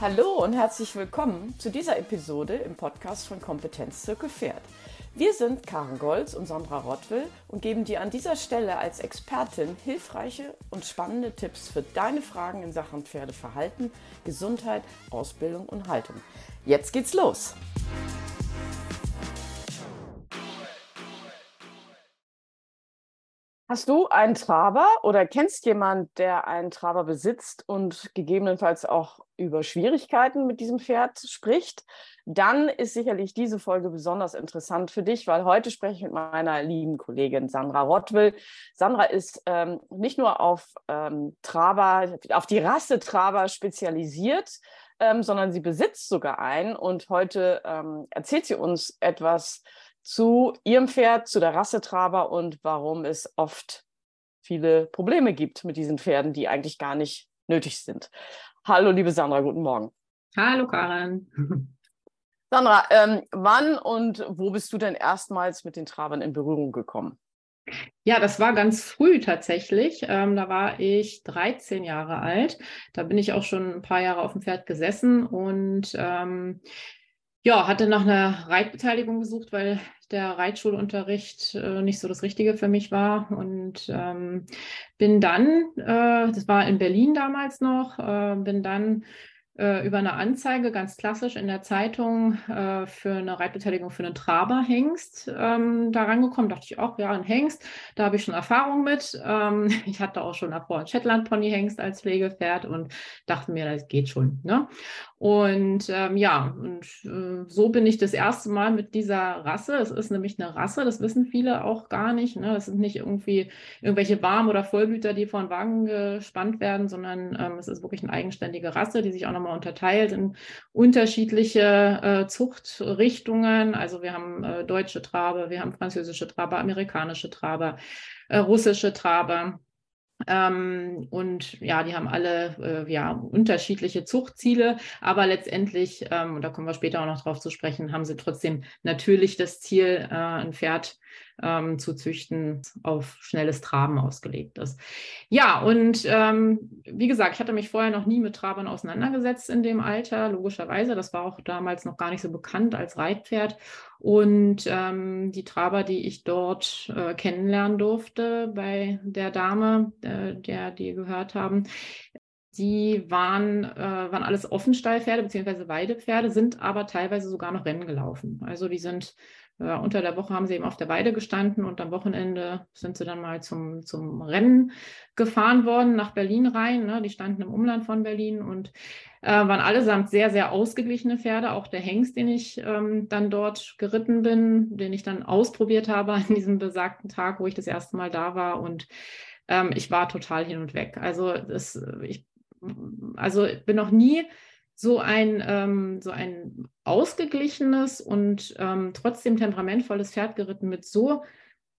Hallo und herzlich willkommen zu dieser Episode im Podcast von Kompetenz Zirkel Pferd. Wir sind Karen Golz und Sandra Rottwill und geben dir an dieser Stelle als Expertin hilfreiche und spannende Tipps für deine Fragen in Sachen Pferdeverhalten, Gesundheit, Ausbildung und Haltung. Jetzt geht's los! Hast du einen Traber oder kennst jemand, der einen Traber besitzt und gegebenenfalls auch über Schwierigkeiten mit diesem Pferd spricht? Dann ist sicherlich diese Folge besonders interessant für dich, weil heute spreche ich mit meiner lieben Kollegin Sandra Rottwill. Sandra ist ähm, nicht nur auf ähm, Traber, auf die Rasse Traber spezialisiert, ähm, sondern sie besitzt sogar einen und heute ähm, erzählt sie uns etwas zu ihrem Pferd, zu der Rasse Traber und warum es oft viele Probleme gibt mit diesen Pferden, die eigentlich gar nicht nötig sind. Hallo, liebe Sandra, guten Morgen. Hallo, Karin. Sandra, ähm, wann und wo bist du denn erstmals mit den Trabern in Berührung gekommen? Ja, das war ganz früh tatsächlich. Ähm, da war ich 13 Jahre alt. Da bin ich auch schon ein paar Jahre auf dem Pferd gesessen und ähm, ja, hatte nach einer Reitbeteiligung gesucht, weil der Reitschulunterricht äh, nicht so das Richtige für mich war. Und ähm, bin dann, äh, das war in Berlin damals noch, äh, bin dann äh, über eine Anzeige ganz klassisch in der Zeitung äh, für eine Reitbeteiligung für einen Traberhengst ähm, da rangekommen. Dachte ich auch, ja, ein Hengst, da habe ich schon Erfahrung mit. Ähm, ich hatte auch schon davor einen Shetland-Pony-Hengst als Pflegepferd und dachte mir, das geht schon. Ne? Und ähm, ja, und äh, so bin ich das erste Mal mit dieser Rasse. Es ist nämlich eine Rasse, das wissen viele auch gar nicht. Ne? Das sind nicht irgendwie irgendwelche Warm- oder Vollblüter, die vor den Wagen gespannt werden, sondern ähm, es ist wirklich eine eigenständige Rasse, die sich auch nochmal unterteilt in unterschiedliche äh, Zuchtrichtungen. Also wir haben äh, deutsche Traber, wir haben französische Traber, amerikanische Traber, äh, russische Traber. Ähm, und ja, die haben alle äh, ja, unterschiedliche Zuchtziele, aber letztendlich, ähm, und da kommen wir später auch noch drauf zu sprechen, haben sie trotzdem natürlich das Ziel, äh, ein Pferd ähm, zu züchten, auf schnelles Traben ausgelegt ist. Ja, und ähm, wie gesagt, ich hatte mich vorher noch nie mit Trabern auseinandergesetzt in dem Alter, logischerweise. Das war auch damals noch gar nicht so bekannt als Reitpferd. Und ähm, die Traber, die ich dort äh, kennenlernen durfte bei der Dame, äh, der die gehört haben, die waren, äh, waren alles Offenstallpferde bzw. Weidepferde, sind aber teilweise sogar noch Rennen gelaufen. Also die sind äh, unter der Woche haben sie eben auf der Weide gestanden und am Wochenende sind sie dann mal zum, zum Rennen gefahren worden nach Berlin rein. Ne? Die standen im Umland von Berlin und äh, waren allesamt sehr, sehr ausgeglichene Pferde. Auch der Hengst, den ich ähm, dann dort geritten bin, den ich dann ausprobiert habe an diesem besagten Tag, wo ich das erste Mal da war. Und ähm, ich war total hin und weg. Also das, ich also bin noch nie so ein, ähm, so ein ausgeglichenes und ähm, trotzdem temperamentvolles Pferd geritten mit so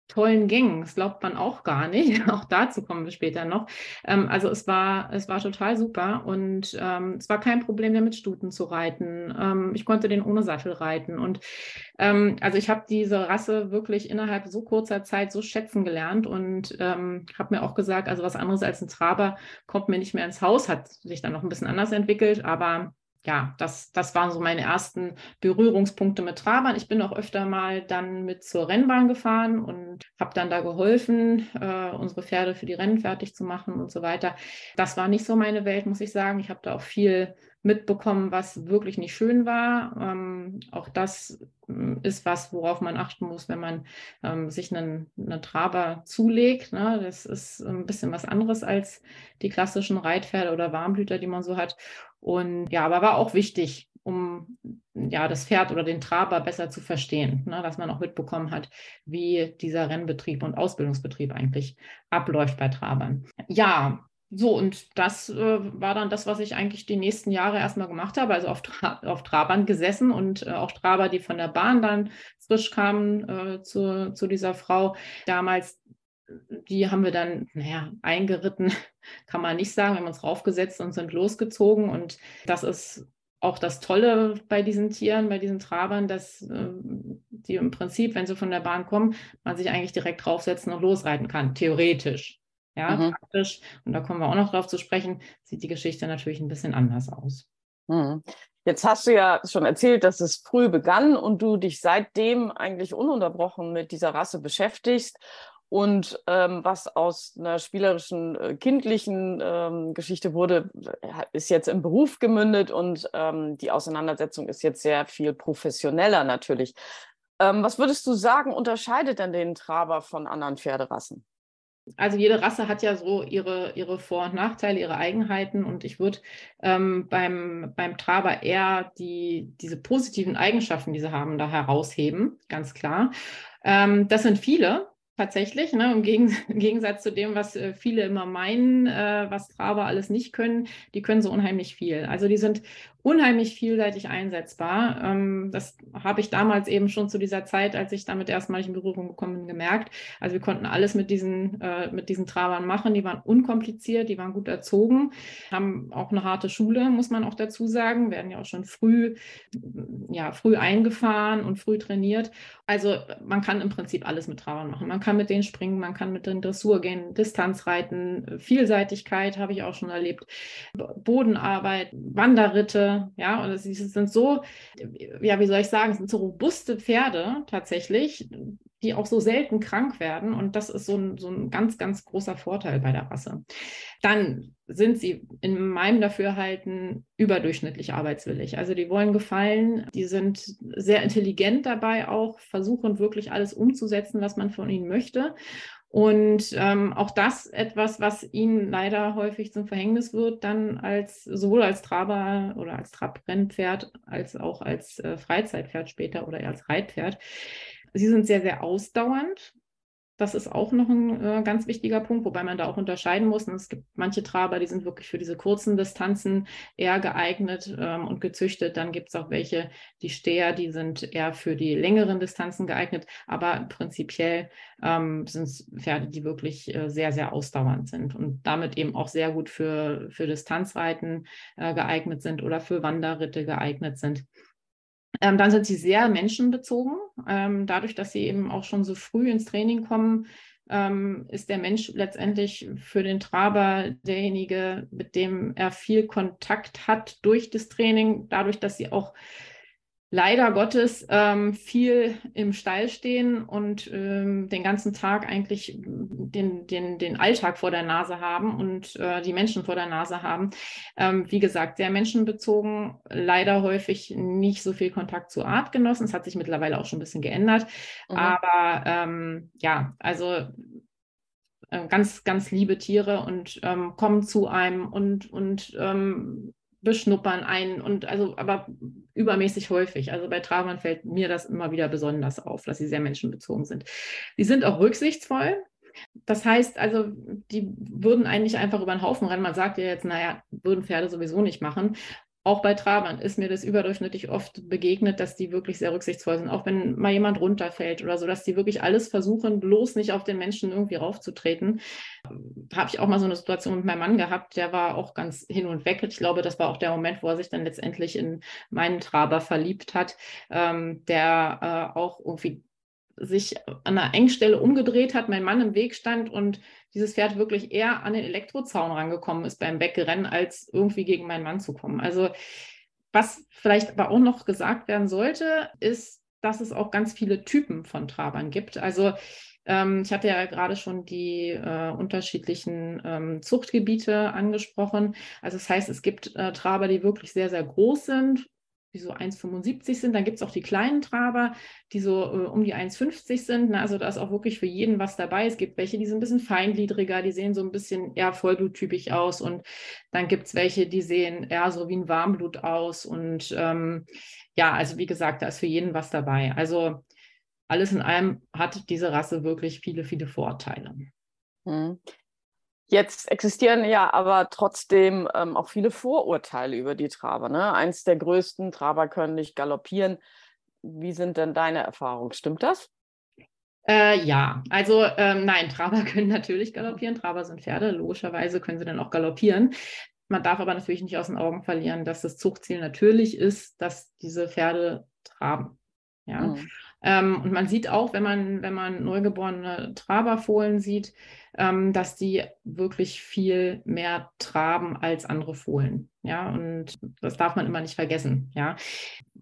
tollen Gängen. Das glaubt man auch gar nicht. Auch dazu kommen wir später noch. Ähm, also es war, es war total super und ähm, es war kein Problem, mehr mit Stuten zu reiten. Ähm, ich konnte den ohne Sattel reiten und ähm, also ich habe diese Rasse wirklich innerhalb so kurzer Zeit so schätzen gelernt und ähm, habe mir auch gesagt, also was anderes als ein Traber kommt mir nicht mehr ins Haus. Hat sich dann noch ein bisschen anders entwickelt, aber ja, das, das waren so meine ersten Berührungspunkte mit Trabern. Ich bin auch öfter mal dann mit zur Rennbahn gefahren und habe dann da geholfen, äh, unsere Pferde für die Rennen fertig zu machen und so weiter. Das war nicht so meine Welt, muss ich sagen. Ich habe da auch viel mitbekommen, was wirklich nicht schön war. Ähm, auch das mm, ist was, worauf man achten muss, wenn man ähm, sich einen, einen Traber zulegt. Ne? Das ist ein bisschen was anderes als die klassischen Reitpferde oder Warmblüter, die man so hat. Und ja, aber war auch wichtig, um ja das Pferd oder den Traber besser zu verstehen, ne, dass man auch mitbekommen hat, wie dieser Rennbetrieb und Ausbildungsbetrieb eigentlich abläuft bei Trabern. Ja, so, und das äh, war dann das, was ich eigentlich die nächsten Jahre erstmal gemacht habe, also auf, Tra auf Trabern gesessen und äh, auch Traber, die von der Bahn dann frisch kamen äh, zu, zu dieser Frau. Damals die haben wir dann, naja, eingeritten, kann man nicht sagen. Wir haben uns raufgesetzt und sind losgezogen. Und das ist auch das Tolle bei diesen Tieren, bei diesen Trabern, dass äh, die im Prinzip, wenn sie von der Bahn kommen, man sich eigentlich direkt draufsetzen und losreiten kann, theoretisch. Ja, mhm. praktisch. Und da kommen wir auch noch drauf zu sprechen, sieht die Geschichte natürlich ein bisschen anders aus. Hm. Jetzt hast du ja schon erzählt, dass es früh begann und du dich seitdem eigentlich ununterbrochen mit dieser Rasse beschäftigst. Und ähm, was aus einer spielerischen, äh, kindlichen ähm, Geschichte wurde, äh, ist jetzt im Beruf gemündet und ähm, die Auseinandersetzung ist jetzt sehr viel professioneller natürlich. Ähm, was würdest du sagen, unterscheidet denn den Traber von anderen Pferderassen? Also jede Rasse hat ja so ihre, ihre Vor- und Nachteile, ihre Eigenheiten. Und ich würde ähm, beim, beim Traber eher die, diese positiven Eigenschaften, die sie haben, da herausheben, ganz klar. Ähm, das sind viele tatsächlich, ne, im, Gegensatz zu dem, was äh, viele immer meinen, äh, was Traber alles nicht können, die können so unheimlich viel. Also die sind unheimlich vielseitig einsetzbar. Ähm, das habe ich damals eben schon zu dieser Zeit, als ich damit erstmalig in Berührung gekommen bin, gemerkt. Also wir konnten alles mit diesen, äh, mit diesen Trabern machen. Die waren unkompliziert, die waren gut erzogen, haben auch eine harte Schule, muss man auch dazu sagen, werden ja auch schon früh, ja, früh eingefahren und früh trainiert. Also man kann im Prinzip alles mit Trabern machen. Man kann mit denen springen, man kann mit denen Dressur gehen, Distanzreiten, Vielseitigkeit habe ich auch schon erlebt, Bodenarbeit, Wanderritte, ja, und es, sind so, ja, wie soll ich sagen, sind so robuste Pferde tatsächlich, die auch so selten krank werden. Und das ist so ein, so ein ganz, ganz großer Vorteil bei der Rasse. Dann sind sie in meinem Dafürhalten überdurchschnittlich arbeitswillig. Also die wollen gefallen, die sind sehr intelligent dabei auch, versuchen wirklich alles umzusetzen, was man von ihnen möchte. Und ähm, auch das etwas, was ihnen leider häufig zum Verhängnis wird, dann als sowohl als Traber oder als Trabrennpferd als auch als äh, Freizeitpferd später oder als Reitpferd. Sie sind sehr, sehr ausdauernd. Das ist auch noch ein äh, ganz wichtiger Punkt, wobei man da auch unterscheiden muss. Und es gibt manche Traber, die sind wirklich für diese kurzen Distanzen eher geeignet ähm, und gezüchtet. Dann gibt es auch welche, die Steher, die sind eher für die längeren Distanzen geeignet. Aber prinzipiell ähm, sind es Pferde, die wirklich äh, sehr, sehr ausdauernd sind und damit eben auch sehr gut für, für Distanzreiten äh, geeignet sind oder für Wanderritte geeignet sind. Ähm, dann sind sie sehr menschenbezogen. Ähm, dadurch, dass sie eben auch schon so früh ins Training kommen, ähm, ist der Mensch letztendlich für den Traber derjenige, mit dem er viel Kontakt hat durch das Training, dadurch, dass sie auch leider Gottes ähm, viel im Stall stehen und ähm, den ganzen Tag eigentlich den, den, den Alltag vor der Nase haben und äh, die Menschen vor der Nase haben. Ähm, wie gesagt, sehr menschenbezogen, leider häufig nicht so viel Kontakt zu Artgenossen. Es hat sich mittlerweile auch schon ein bisschen geändert. Mhm. Aber ähm, ja, also äh, ganz, ganz liebe Tiere und ähm, kommen zu einem und, und ähm, beschnuppern ein und also aber übermäßig häufig. Also bei Trabern fällt mir das immer wieder besonders auf, dass sie sehr menschenbezogen sind. Sie sind auch rücksichtsvoll. Das heißt also, die würden eigentlich einfach über den Haufen rennen. Man sagt ja jetzt, naja, würden Pferde sowieso nicht machen auch bei Trabern ist mir das überdurchschnittlich oft begegnet, dass die wirklich sehr rücksichtsvoll sind. Auch wenn mal jemand runterfällt oder so, dass die wirklich alles versuchen, bloß nicht auf den Menschen irgendwie raufzutreten. Habe ich auch mal so eine Situation mit meinem Mann gehabt, der war auch ganz hin und weg. Ich glaube, das war auch der Moment, wo er sich dann letztendlich in meinen Traber verliebt hat, ähm, der äh, auch irgendwie sich an einer Engstelle umgedreht hat, mein Mann im Weg stand und dieses Pferd wirklich eher an den Elektrozaun rangekommen ist beim Wegrennen, als irgendwie gegen meinen Mann zu kommen. Also was vielleicht aber auch noch gesagt werden sollte, ist, dass es auch ganz viele Typen von Trabern gibt. Also ähm, ich hatte ja gerade schon die äh, unterschiedlichen ähm, Zuchtgebiete angesprochen. Also das heißt, es gibt äh, Traber, die wirklich sehr, sehr groß sind, die so 1,75 sind. Dann gibt es auch die kleinen Traber, die so äh, um die 1,50 sind. Ne? Also da ist auch wirklich für jeden was dabei. Es gibt welche, die sind ein bisschen feingliedriger, die sehen so ein bisschen eher vollbluttypisch aus. Und dann gibt es welche, die sehen eher so wie ein Warmblut aus. Und ähm, ja, also wie gesagt, da ist für jeden was dabei. Also alles in allem hat diese Rasse wirklich viele, viele Vorteile. Hm. Jetzt existieren ja aber trotzdem ähm, auch viele Vorurteile über die Traber. Ne? Eins der größten, Traber können nicht galoppieren. Wie sind denn deine Erfahrungen? Stimmt das? Äh, ja, also ähm, nein, Traber können natürlich galoppieren. Traber sind Pferde, logischerweise können sie dann auch galoppieren. Man darf aber natürlich nicht aus den Augen verlieren, dass das Zuchtziel natürlich ist, dass diese Pferde traben. Ja. Mhm. Ähm, und man sieht auch, wenn man, wenn man neugeborene Traberfohlen sieht, ähm, dass die wirklich viel mehr traben als andere Fohlen. Ja, und das darf man immer nicht vergessen. Ja,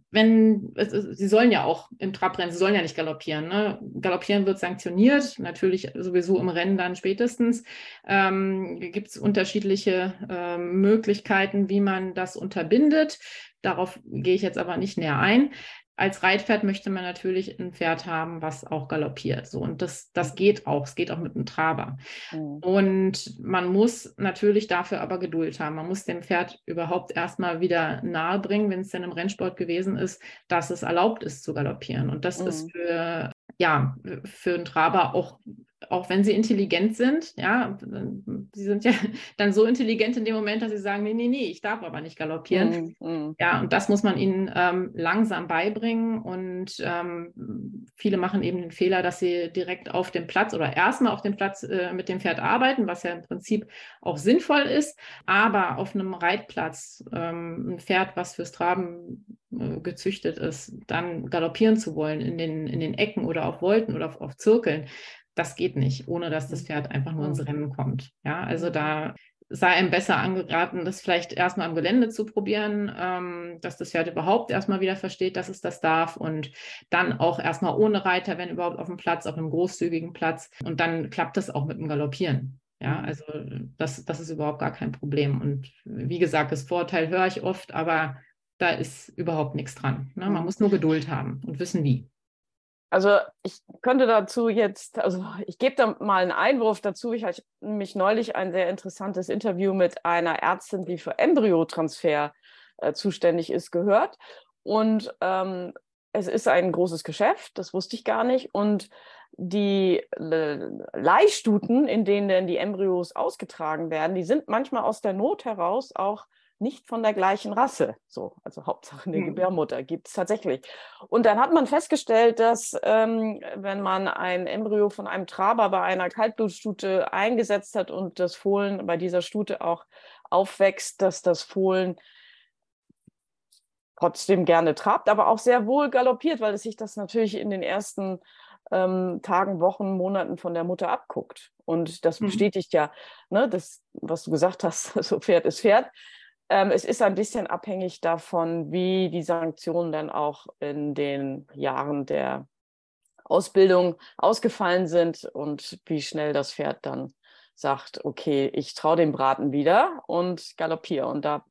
wenn, sie sollen ja auch im Trabrennen, sie sollen ja nicht galoppieren. Ne? Galoppieren wird sanktioniert, natürlich sowieso im Rennen dann spätestens. Ähm, Gibt es unterschiedliche äh, Möglichkeiten, wie man das unterbindet. Darauf gehe ich jetzt aber nicht näher ein als Reitpferd möchte man natürlich ein Pferd haben, was auch galoppiert. So, und das, das geht auch. Es geht auch mit einem Traber. Mhm. Und man muss natürlich dafür aber Geduld haben. Man muss dem Pferd überhaupt erstmal wieder nahe bringen, wenn es denn im Rennsport gewesen ist, dass es erlaubt ist zu galoppieren. Und das mhm. ist für, ja, für einen Traber auch auch wenn sie intelligent sind, ja, sie sind ja dann so intelligent in dem Moment, dass sie sagen, nee, nee, nee, ich darf aber nicht galoppieren. Mm, mm. Ja, und das muss man ihnen ähm, langsam beibringen und ähm, viele machen eben den Fehler, dass sie direkt auf dem Platz oder erstmal auf dem Platz äh, mit dem Pferd arbeiten, was ja im Prinzip auch sinnvoll ist, aber auf einem Reitplatz ähm, ein Pferd, was fürs Traben äh, gezüchtet ist, dann galoppieren zu wollen in den, in den Ecken oder auf Wolten oder auf, auf Zirkeln, das geht nicht, ohne dass das mhm. Pferd einfach nur ins Rennen kommt. Ja, also da sei einem besser angeraten, das vielleicht erstmal am Gelände zu probieren, ähm, dass das Pferd überhaupt erstmal wieder versteht, dass es das darf und dann auch erstmal ohne Reiter, wenn überhaupt auf dem Platz, auf einem großzügigen Platz und dann klappt das auch mit dem Galoppieren. Ja, mhm. also das, das ist überhaupt gar kein Problem. Und wie gesagt, das Vorteil höre ich oft, aber da ist überhaupt nichts dran. Ne? Man mhm. muss nur Geduld haben und wissen wie. Also ich könnte dazu jetzt, also ich gebe da mal einen Einwurf dazu. Ich hatte nämlich neulich ein sehr interessantes Interview mit einer Ärztin, die für Embryotransfer äh, zuständig ist, gehört. Und ähm, es ist ein großes Geschäft, das wusste ich gar nicht. Und die äh, Leihstuten, in denen die Embryos ausgetragen werden, die sind manchmal aus der Not heraus auch nicht von der gleichen Rasse. So, also Hauptsache eine mhm. Gebärmutter gibt es tatsächlich. Und dann hat man festgestellt, dass ähm, wenn man ein Embryo von einem Traber bei einer Kaltblutstute eingesetzt hat und das Fohlen bei dieser Stute auch aufwächst, dass das Fohlen trotzdem gerne trabt, aber auch sehr wohl galoppiert, weil es sich das natürlich in den ersten ähm, Tagen, Wochen, Monaten von der Mutter abguckt. Und das mhm. bestätigt ja, ne, das, was du gesagt hast, so Pferd ist Pferd. Ähm, es ist ein bisschen abhängig davon, wie die Sanktionen dann auch in den Jahren der Ausbildung ausgefallen sind und wie schnell das Pferd dann sagt, okay, ich traue dem Braten wieder und galoppiere. Und da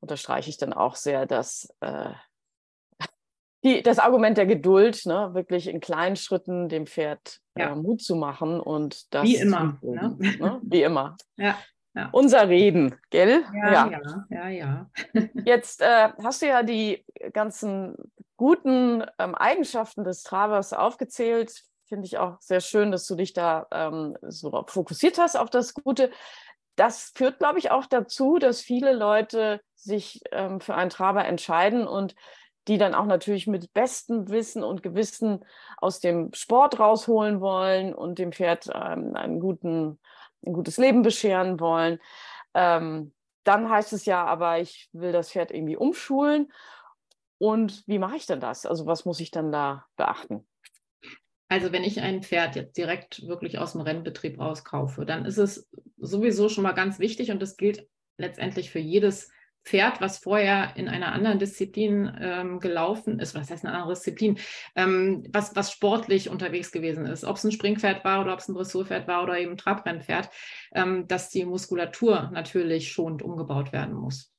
unterstreiche ich dann auch sehr, dass äh, die, das Argument der Geduld, ne, wirklich in kleinen Schritten dem Pferd ja. äh, Mut zu machen und das. Wie immer. Ne? Ne? Wie immer. Ja. Ja. Unser Reden, gell? Ja, ja, ja. ja, Jetzt äh, hast du ja die ganzen guten ähm, Eigenschaften des Travers aufgezählt. Finde ich auch sehr schön, dass du dich da ähm, so fokussiert hast auf das Gute. Das führt, glaube ich, auch dazu, dass viele Leute sich ähm, für einen Traber entscheiden und die dann auch natürlich mit bestem Wissen und Gewissen aus dem Sport rausholen wollen und dem Pferd ähm, einen guten ein gutes Leben bescheren wollen. Ähm, dann heißt es ja, aber ich will das Pferd irgendwie umschulen. Und wie mache ich denn das? Also was muss ich dann da beachten? Also wenn ich ein Pferd jetzt direkt wirklich aus dem Rennbetrieb rauskaufe, dann ist es sowieso schon mal ganz wichtig und das gilt letztendlich für jedes Pferd, was vorher in einer anderen Disziplin ähm, gelaufen ist, was heißt eine andere Disziplin, ähm, was, was sportlich unterwegs gewesen ist, ob es ein Springpferd war oder ob es ein Dressurpferd war oder eben ein Trabrennpferd, ähm, dass die Muskulatur natürlich schonend umgebaut werden muss.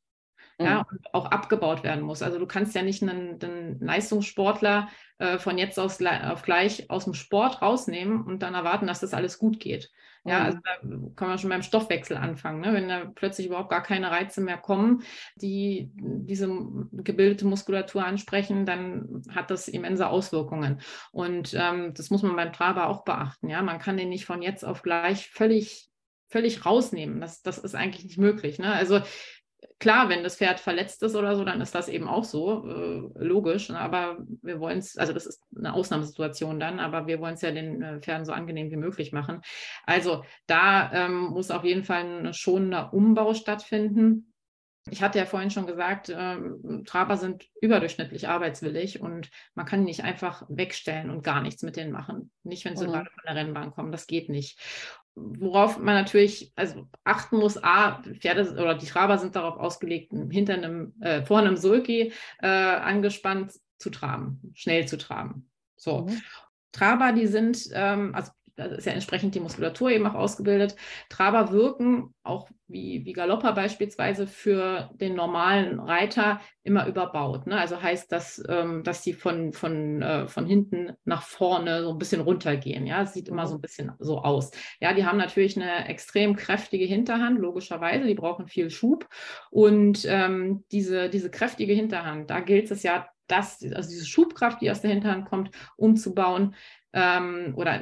Ja, mhm. und auch abgebaut werden muss. Also du kannst ja nicht einen, einen Leistungssportler äh, von jetzt aus, auf gleich aus dem Sport rausnehmen und dann erwarten, dass das alles gut geht. Ja, also da kann man schon beim Stoffwechsel anfangen. Ne? Wenn da plötzlich überhaupt gar keine Reize mehr kommen, die diese gebildete Muskulatur ansprechen, dann hat das immense Auswirkungen. Und ähm, das muss man beim Traber auch beachten. Ja, man kann den nicht von jetzt auf gleich völlig völlig rausnehmen. Das, das ist eigentlich nicht möglich. Ne? Also klar, wenn das Pferd verletzt ist oder so, dann ist das eben auch so, äh, logisch. Ne? Aber wir wollen es, also das ist eine Ausnahmesituation dann, aber wir wollen es ja den äh, Pferden so angenehm wie möglich machen. Also da ähm, muss auf jeden Fall ein schonender Umbau stattfinden. Ich hatte ja vorhin schon gesagt, ähm, Traber sind überdurchschnittlich arbeitswillig und man kann die nicht einfach wegstellen und gar nichts mit denen machen. Nicht, wenn sie mhm. gerade von der Rennbahn kommen, das geht nicht. Worauf man natürlich also achten muss, A, Pferde oder die Traber sind darauf ausgelegt, hinter einem, äh, vor einem Sulki äh, angespannt zu traben, schnell zu traben. So. Mhm. Traber, die sind, ähm, also da ist ja entsprechend die Muskulatur eben auch ausgebildet. Traber wirken auch wie, wie Galopper beispielsweise für den normalen Reiter immer überbaut. Ne? Also heißt das, ähm, dass sie von, von, äh, von hinten nach vorne so ein bisschen runtergehen. Ja, es sieht immer so ein bisschen so aus. Ja, die haben natürlich eine extrem kräftige Hinterhand, logischerweise. Die brauchen viel Schub. Und ähm, diese, diese kräftige Hinterhand, da gilt es ja, das, also diese Schubkraft, die aus der Hinterhand kommt, umzubauen ähm, oder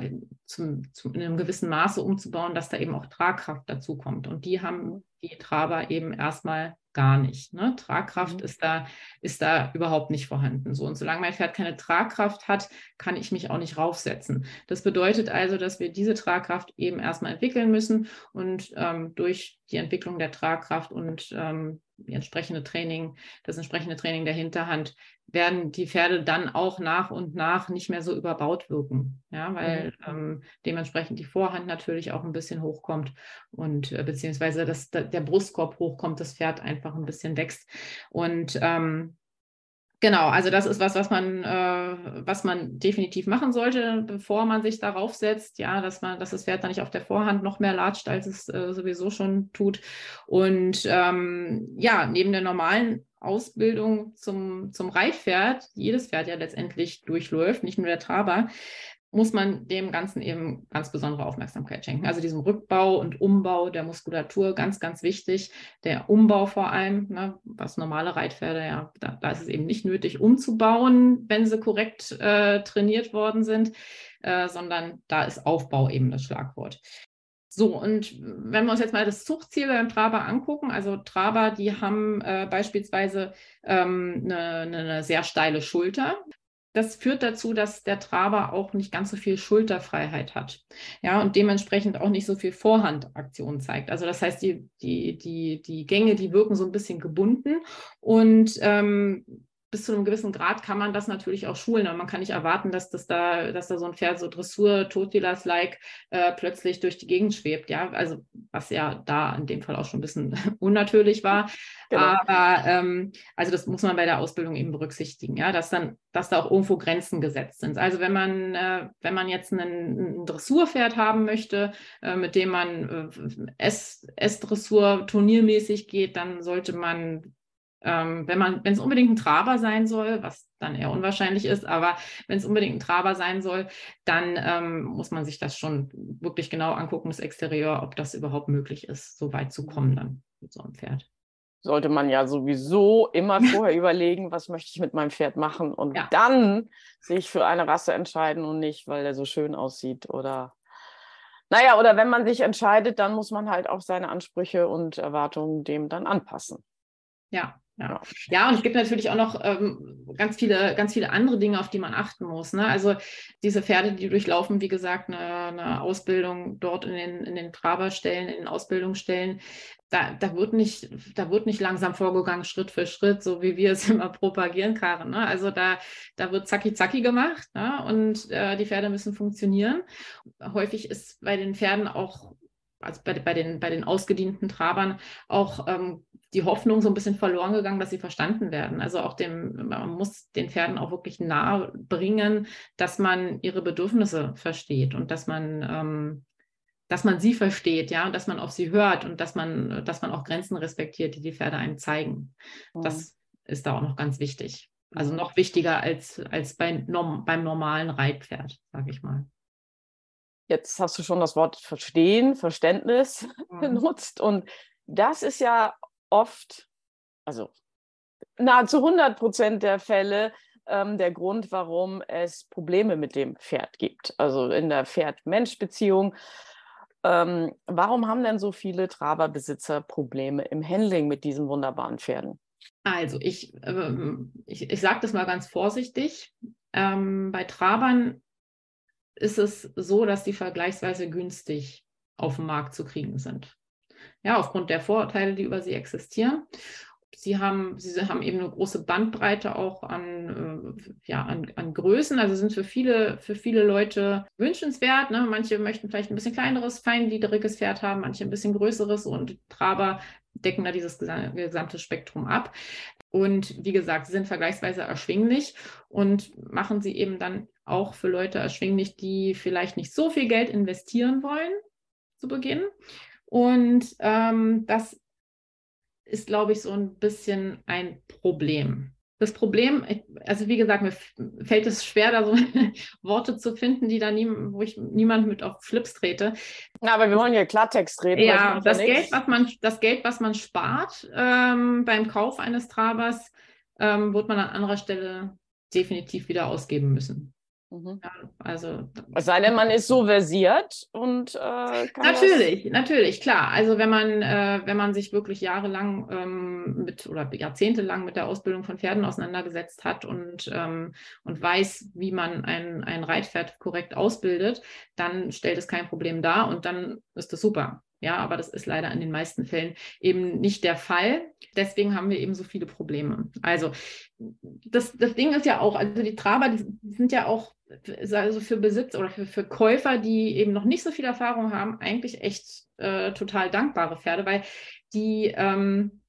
zum, zum, in einem gewissen Maße umzubauen, dass da eben auch Tragkraft dazu kommt. Und die haben mhm. die Traber eben erstmal gar nicht. Ne? Tragkraft mhm. ist, da, ist da überhaupt nicht vorhanden. So, und solange mein Pferd keine Tragkraft hat, kann ich mich auch nicht raufsetzen. Das bedeutet also, dass wir diese Tragkraft eben erstmal entwickeln müssen und ähm, durch die Entwicklung der Tragkraft und ähm, entsprechende Training, das entsprechende Training der Hinterhand, werden die Pferde dann auch nach und nach nicht mehr so überbaut wirken. Ja, weil mhm. ähm, dementsprechend die Vorhand natürlich auch ein bisschen hochkommt und äh, beziehungsweise das, der Brustkorb hochkommt, das Pferd einfach ein bisschen wächst. Und ähm, Genau, also das ist was, was man, äh, was man definitiv machen sollte, bevor man sich darauf setzt, ja, dass man, dass das Pferd dann nicht auf der Vorhand noch mehr latscht, als es äh, sowieso schon tut. Und ähm, ja, neben der normalen Ausbildung zum, zum Reitpferd, jedes Pferd ja letztendlich durchläuft, nicht nur der Traber, muss man dem Ganzen eben ganz besondere Aufmerksamkeit schenken. Also diesem Rückbau und Umbau der Muskulatur, ganz, ganz wichtig. Der Umbau vor allem, ne, was normale Reitpferde, ja, da, da, ist es eben nicht nötig, umzubauen, wenn sie korrekt äh, trainiert worden sind, äh, sondern da ist Aufbau eben das Schlagwort. So, und wenn wir uns jetzt mal das Zuchtziel beim Traber angucken, also Traber, die haben äh, beispielsweise ähm, eine, eine, sehr steile Schulter das führt dazu, dass der Traber auch nicht ganz so viel Schulterfreiheit hat. Ja, und dementsprechend auch nicht so viel Vorhandaktion zeigt. Also das heißt, die, die, die, die Gänge, die wirken so ein bisschen gebunden und ähm, bis zu einem gewissen Grad kann man das natürlich auch schulen. Aber man kann nicht erwarten, dass das da, dass da so ein Pferd so Dressur, Totilas-like äh, plötzlich durch die Gegend schwebt. Ja, also was ja da in dem Fall auch schon ein bisschen unnatürlich war. Genau. Aber ähm, also das muss man bei der Ausbildung eben berücksichtigen, ja, dass dann, dass da auch irgendwo Grenzen gesetzt sind. Also wenn man, äh, wenn man jetzt einen, ein Dressurpferd haben möchte, äh, mit dem man äh, S-Dressur turniermäßig geht, dann sollte man ähm, wenn man, wenn es unbedingt ein Traber sein soll, was dann eher unwahrscheinlich ist, aber wenn es unbedingt ein Traber sein soll, dann ähm, muss man sich das schon wirklich genau angucken, das Exterieur, ob das überhaupt möglich ist, so weit zu kommen dann mit so einem Pferd. Sollte man ja sowieso immer vorher überlegen, was möchte ich mit meinem Pferd machen und ja. dann sich für eine Rasse entscheiden und nicht, weil der so schön aussieht oder naja, oder wenn man sich entscheidet, dann muss man halt auch seine Ansprüche und Erwartungen dem dann anpassen. Ja, ja. ja, und es gibt natürlich auch noch ähm, ganz viele, ganz viele andere Dinge, auf die man achten muss. Ne? Also diese Pferde, die durchlaufen, wie gesagt, eine, eine Ausbildung dort in den, in den Traberstellen, in den Ausbildungsstellen. Da, da, wird nicht, da wird nicht langsam vorgegangen, Schritt für Schritt, so wie wir es immer propagieren, Karen. Ne? Also da, da wird zacki zacki gemacht ne? und äh, die Pferde müssen funktionieren. Häufig ist bei den Pferden auch also bei, bei, den, bei den ausgedienten Trabern auch ähm, die Hoffnung so ein bisschen verloren gegangen, dass sie verstanden werden. Also auch dem, man muss den Pferden auch wirklich nahe bringen, dass man ihre Bedürfnisse versteht und dass man, ähm, dass man sie versteht, ja, und dass man auf sie hört und dass man, dass man auch Grenzen respektiert, die die Pferde einem zeigen. Mhm. Das ist da auch noch ganz wichtig. Also mhm. noch wichtiger als, als bei, norm, beim normalen Reitpferd, sage ich mal. Jetzt hast du schon das Wort Verstehen, Verständnis mhm. benutzt. Und das ist ja oft, also nahezu 100 Prozent der Fälle, ähm, der Grund, warum es Probleme mit dem Pferd gibt. Also in der Pferd-Mensch-Beziehung. Ähm, warum haben denn so viele Traberbesitzer Probleme im Handling mit diesen wunderbaren Pferden? Also ich, ähm, ich, ich sage das mal ganz vorsichtig. Ähm, bei Trabern ist es so, dass die vergleichsweise günstig auf dem Markt zu kriegen sind. Ja, aufgrund der Vorurteile, die über sie existieren. Sie haben, sie haben eben eine große Bandbreite auch an, äh, ja, an, an Größen. Also sind für viele, für viele Leute wünschenswert. Ne? Manche möchten vielleicht ein bisschen kleineres, feingliedriges Pferd haben, manche ein bisschen größeres und Traber decken da dieses gesamte Spektrum ab. Und wie gesagt, sie sind vergleichsweise erschwinglich und machen sie eben dann auch für Leute erschwinglich, die vielleicht nicht so viel Geld investieren wollen zu Beginn. Und ähm, das ist, glaube ich, so ein bisschen ein Problem. Das Problem, also wie gesagt, mir fällt es schwer, da so Worte zu finden, die da nie, wo ich niemand mit auf Schlips trete. Na, aber wir wollen ja Klartext reden. Ja, das Geld, was man, das Geld, was man spart ähm, beim Kauf eines Trabers, ähm, wird man an anderer Stelle definitiv wieder ausgeben müssen. Mhm. Ja, also, es sei denn, man ist so versiert und äh, natürlich, natürlich, klar. Also wenn man, äh, wenn man sich wirklich jahrelang ähm, mit oder jahrzehntelang mit der Ausbildung von Pferden auseinandergesetzt hat und, ähm, und weiß, wie man ein, ein Reitpferd korrekt ausbildet, dann stellt es kein Problem dar und dann ist das super. Ja, aber das ist leider in den meisten Fällen eben nicht der Fall. Deswegen haben wir eben so viele Probleme. Also das, das Ding ist ja auch, also die Traber, die sind ja auch also für Besitzer oder für, für Käufer, die eben noch nicht so viel Erfahrung haben, eigentlich echt äh, total dankbare Pferde, weil die ähm,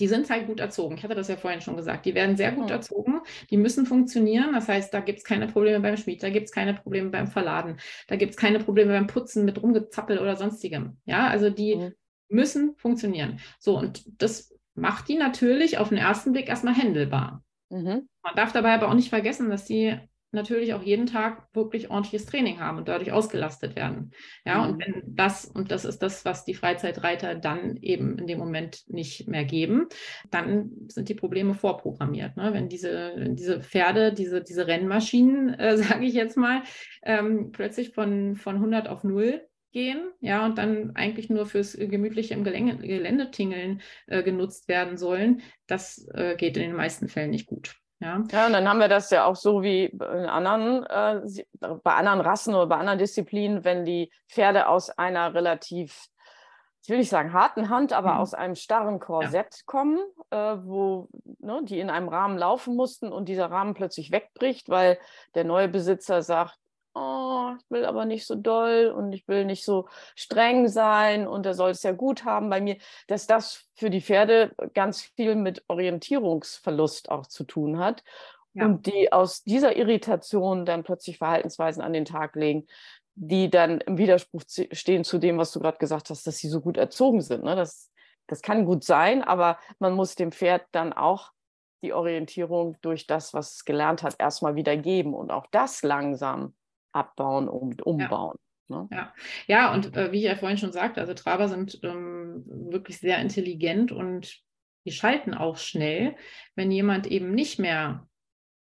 die sind halt gut erzogen. Ich hatte das ja vorhin schon gesagt. Die werden sehr gut mhm. erzogen. Die müssen funktionieren. Das heißt, da gibt es keine Probleme beim Schmied, da gibt es keine Probleme beim Verladen, da gibt es keine Probleme beim Putzen mit Rumgezappel oder sonstigem. Ja, also die mhm. müssen funktionieren. So, und das macht die natürlich auf den ersten Blick erstmal händelbar. Mhm. Man darf dabei aber auch nicht vergessen, dass die natürlich auch jeden Tag wirklich ordentliches Training haben und dadurch ausgelastet werden. Ja, mhm. und wenn das, und das ist das, was die Freizeitreiter dann eben in dem Moment nicht mehr geben, dann sind die Probleme vorprogrammiert. Ne? Wenn diese, diese Pferde, diese, diese Rennmaschinen, äh, sage ich jetzt mal, ähm, plötzlich von, von 100 auf 0 gehen, ja, und dann eigentlich nur fürs gemütliche im Gelände, Geländetingeln äh, genutzt werden sollen, das äh, geht in den meisten Fällen nicht gut. Ja. ja, und dann haben wir das ja auch so wie in anderen, äh, bei anderen Rassen oder bei anderen Disziplinen, wenn die Pferde aus einer relativ, ich will nicht sagen harten Hand, aber mhm. aus einem starren Korsett ja. kommen, äh, wo ne, die in einem Rahmen laufen mussten und dieser Rahmen plötzlich wegbricht, weil der neue Besitzer sagt, oh, ich will aber nicht so doll und ich will nicht so streng sein und er soll es ja gut haben bei mir, dass das für die Pferde ganz viel mit Orientierungsverlust auch zu tun hat. Ja. Und die aus dieser Irritation dann plötzlich Verhaltensweisen an den Tag legen, die dann im Widerspruch stehen zu dem, was du gerade gesagt hast, dass sie so gut erzogen sind. Ne? Das, das kann gut sein, aber man muss dem Pferd dann auch die Orientierung durch das, was es gelernt hat, erstmal wieder geben und auch das langsam abbauen und umbauen. Ja. Ne? Ja. ja, und äh, wie ich ja vorhin schon sagte, also Traber sind ähm, wirklich sehr intelligent und die schalten auch schnell, wenn jemand eben nicht mehr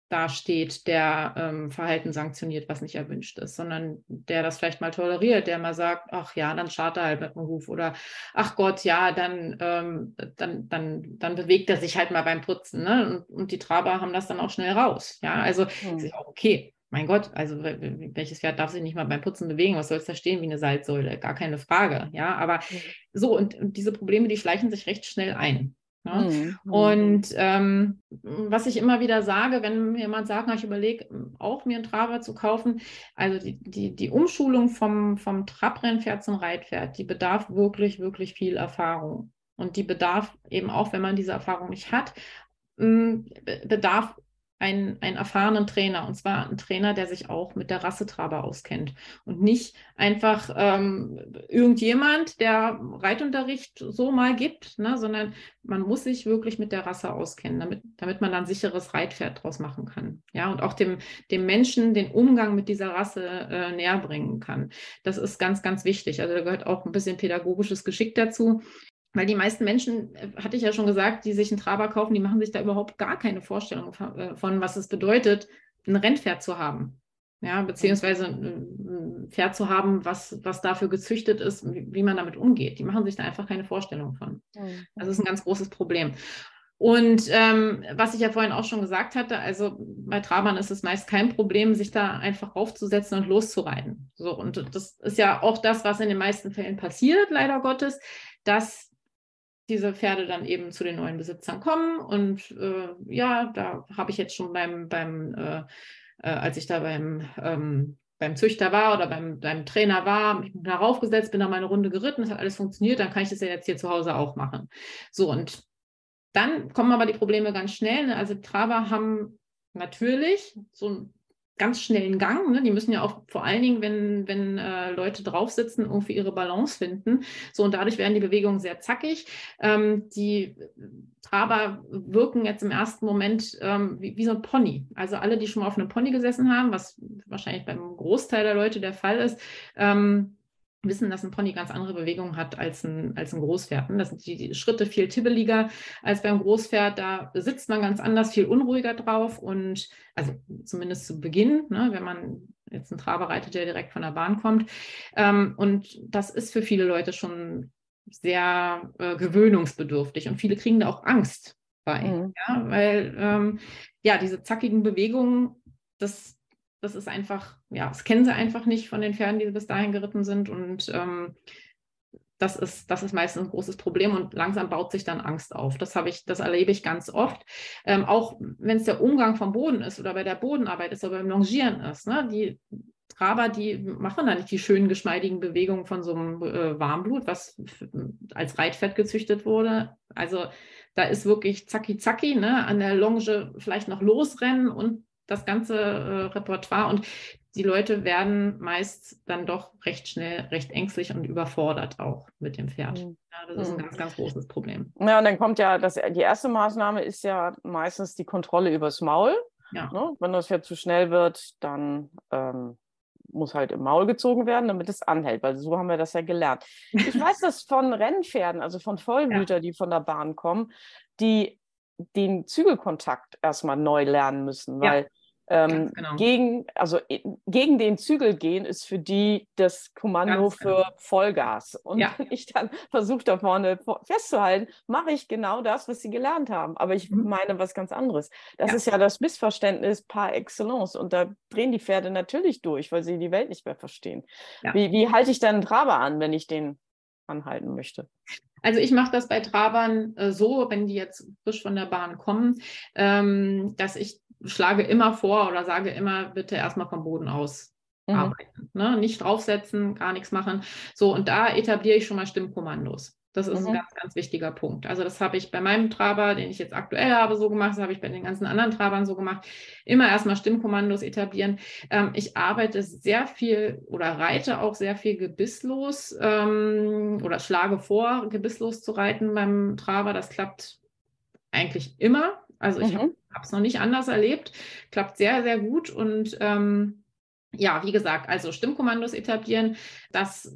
dasteht, der ähm, Verhalten sanktioniert, was nicht erwünscht ist, sondern der das vielleicht mal toleriert, der mal sagt, ach ja, dann schaut er halt mit dem Ruf oder ach Gott, ja, dann, ähm, dann, dann, dann bewegt er sich halt mal beim Putzen. Ne? Und, und, die Traber haben das dann auch schnell raus. Ja, also hm. ist auch okay mein Gott, also welches Pferd darf sich nicht mal beim Putzen bewegen? Was soll es da stehen wie eine Salzsäule? Gar keine Frage. Ja, aber so, und, und diese Probleme, die schleichen sich recht schnell ein. Ja? Mhm. Und ähm, was ich immer wieder sage, wenn jemand sagt, na, ich überlege auch mir einen Traber zu kaufen, also die, die, die Umschulung vom, vom Trabrennpferd zum Reitpferd, die bedarf wirklich, wirklich viel Erfahrung. Und die bedarf eben auch, wenn man diese Erfahrung nicht hat, bedarf einen, einen erfahrenen Trainer, und zwar einen Trainer, der sich auch mit der Rassetraber auskennt und nicht einfach ähm, irgendjemand, der Reitunterricht so mal gibt, ne, sondern man muss sich wirklich mit der Rasse auskennen, damit, damit man dann sicheres Reitpferd draus machen kann. Ja, und auch dem, dem Menschen den Umgang mit dieser Rasse äh, näher bringen kann. Das ist ganz, ganz wichtig. Also da gehört auch ein bisschen pädagogisches Geschick dazu. Weil die meisten Menschen, äh, hatte ich ja schon gesagt, die sich einen Traber kaufen, die machen sich da überhaupt gar keine Vorstellung äh, von, was es bedeutet, ein Rennpferd zu haben. Ja, beziehungsweise ein Pferd zu haben, was, was dafür gezüchtet ist, wie, man damit umgeht. Die machen sich da einfach keine Vorstellung von. Das ist ein ganz großes Problem. Und ähm, was ich ja vorhin auch schon gesagt hatte, also bei Trabern ist es meist kein Problem, sich da einfach aufzusetzen und loszureiten. So, und das ist ja auch das, was in den meisten Fällen passiert, leider Gottes, dass diese Pferde dann eben zu den neuen Besitzern kommen. Und äh, ja, da habe ich jetzt schon beim, beim äh, äh, als ich da beim, ähm, beim Züchter war oder beim, beim Trainer war, mich da raufgesetzt, bin da mal eine Runde geritten, das hat alles funktioniert, dann kann ich das ja jetzt hier zu Hause auch machen. So, und dann kommen aber die Probleme ganz schnell. Ne? Also Traber haben natürlich so ein ganz schnellen Gang. Ne? Die müssen ja auch vor allen Dingen, wenn, wenn äh, Leute drauf sitzen, irgendwie ihre Balance finden. So und dadurch werden die Bewegungen sehr zackig. Ähm, die Traber wirken jetzt im ersten Moment ähm, wie, wie, so ein Pony. Also alle, die schon mal auf einem Pony gesessen haben, was wahrscheinlich beim Großteil der Leute der Fall ist, ähm, wissen, dass ein Pony ganz andere Bewegungen hat als ein, als ein Großpferd. Ne? Das sind die, die Schritte viel tibbeliger als beim Großpferd. Da sitzt man ganz anders, viel unruhiger drauf und also zumindest zu Beginn, ne, wenn man jetzt einen Traber reitet, der direkt von der Bahn kommt. Ähm, und das ist für viele Leute schon sehr äh, gewöhnungsbedürftig und viele kriegen da auch Angst bei, mhm. ja, weil ähm, ja diese zackigen Bewegungen, das das ist einfach, ja, das kennen sie einfach nicht von den Pferden, die bis dahin geritten sind. Und ähm, das ist, das ist meistens ein großes Problem und langsam baut sich dann Angst auf. Das habe ich, das erlebe ich ganz oft. Ähm, auch wenn es der Umgang vom Boden ist oder bei der Bodenarbeit ist oder beim Longieren ist. Ne? Die Traber, die machen da nicht die schönen, geschmeidigen Bewegungen von so einem äh, Warmblut, was als Reitfett gezüchtet wurde. Also da ist wirklich zacki zacki, ne? an der Longe vielleicht noch losrennen und das ganze äh, Repertoire und die Leute werden meist dann doch recht schnell recht ängstlich und überfordert auch mit dem Pferd. Mhm. Ja, das ist ein mhm. ganz, ganz großes Problem. Ja, und dann kommt ja, das, die erste Maßnahme ist ja meistens die Kontrolle übers Maul. Ja. Ne? Wenn das Pferd zu schnell wird, dann ähm, muss halt im Maul gezogen werden, damit es anhält, weil so haben wir das ja gelernt. Ich weiß das von Rennpferden, also von Vollblüter, ja. die von der Bahn kommen, die den Zügelkontakt erstmal neu lernen müssen, weil ähm, genau. gegen, also gegen den Zügel gehen ist für die das Kommando Ganz für genau. Vollgas. Und ja. wenn ich dann versuche, da vorne festzuhalten, mache ich genau das, was sie gelernt haben. Aber ich mhm. meine was ganz anderes. Das ja. ist ja das Missverständnis par excellence. Und da drehen die Pferde natürlich durch, weil sie die Welt nicht mehr verstehen. Ja. Wie, wie halte ich dann einen Traber an, wenn ich den anhalten möchte? Also ich mache das bei Trabern äh, so, wenn die jetzt frisch von der Bahn kommen, ähm, dass ich schlage immer vor oder sage immer, bitte erstmal vom Boden aus mhm. arbeiten. Ne? Nicht draufsetzen, gar nichts machen. So, und da etabliere ich schon mal Stimmkommandos. Das ist mhm. ein ganz, ganz wichtiger Punkt. Also das habe ich bei meinem Traber, den ich jetzt aktuell habe, so gemacht. Das habe ich bei den ganzen anderen Trabern so gemacht. Immer erstmal Stimmkommandos etablieren. Ähm, ich arbeite sehr viel oder reite auch sehr viel gebisslos ähm, oder schlage vor, gebisslos zu reiten beim Traber. Das klappt eigentlich immer. Also ich mhm habe es noch nicht anders erlebt. Klappt sehr, sehr gut. Und ähm, ja, wie gesagt, also Stimmkommandos etablieren, das,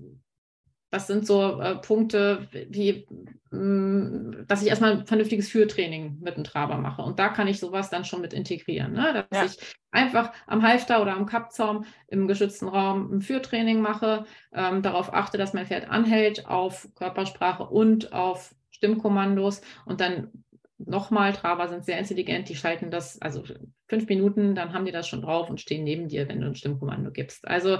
das sind so äh, Punkte, wie, mh, mm, dass ich erstmal ein vernünftiges Führtraining mit dem Traber mache. Und da kann ich sowas dann schon mit integrieren. Ne? Dass ja. ich einfach am Halfter oder am Kappzaum im geschützten Raum ein Führtraining mache, ähm, darauf achte, dass mein Pferd anhält auf Körpersprache und auf Stimmkommandos und dann nochmal, Traber sind sehr intelligent, die schalten das, also fünf Minuten, dann haben die das schon drauf und stehen neben dir, wenn du ein Stimmkommando gibst. Also,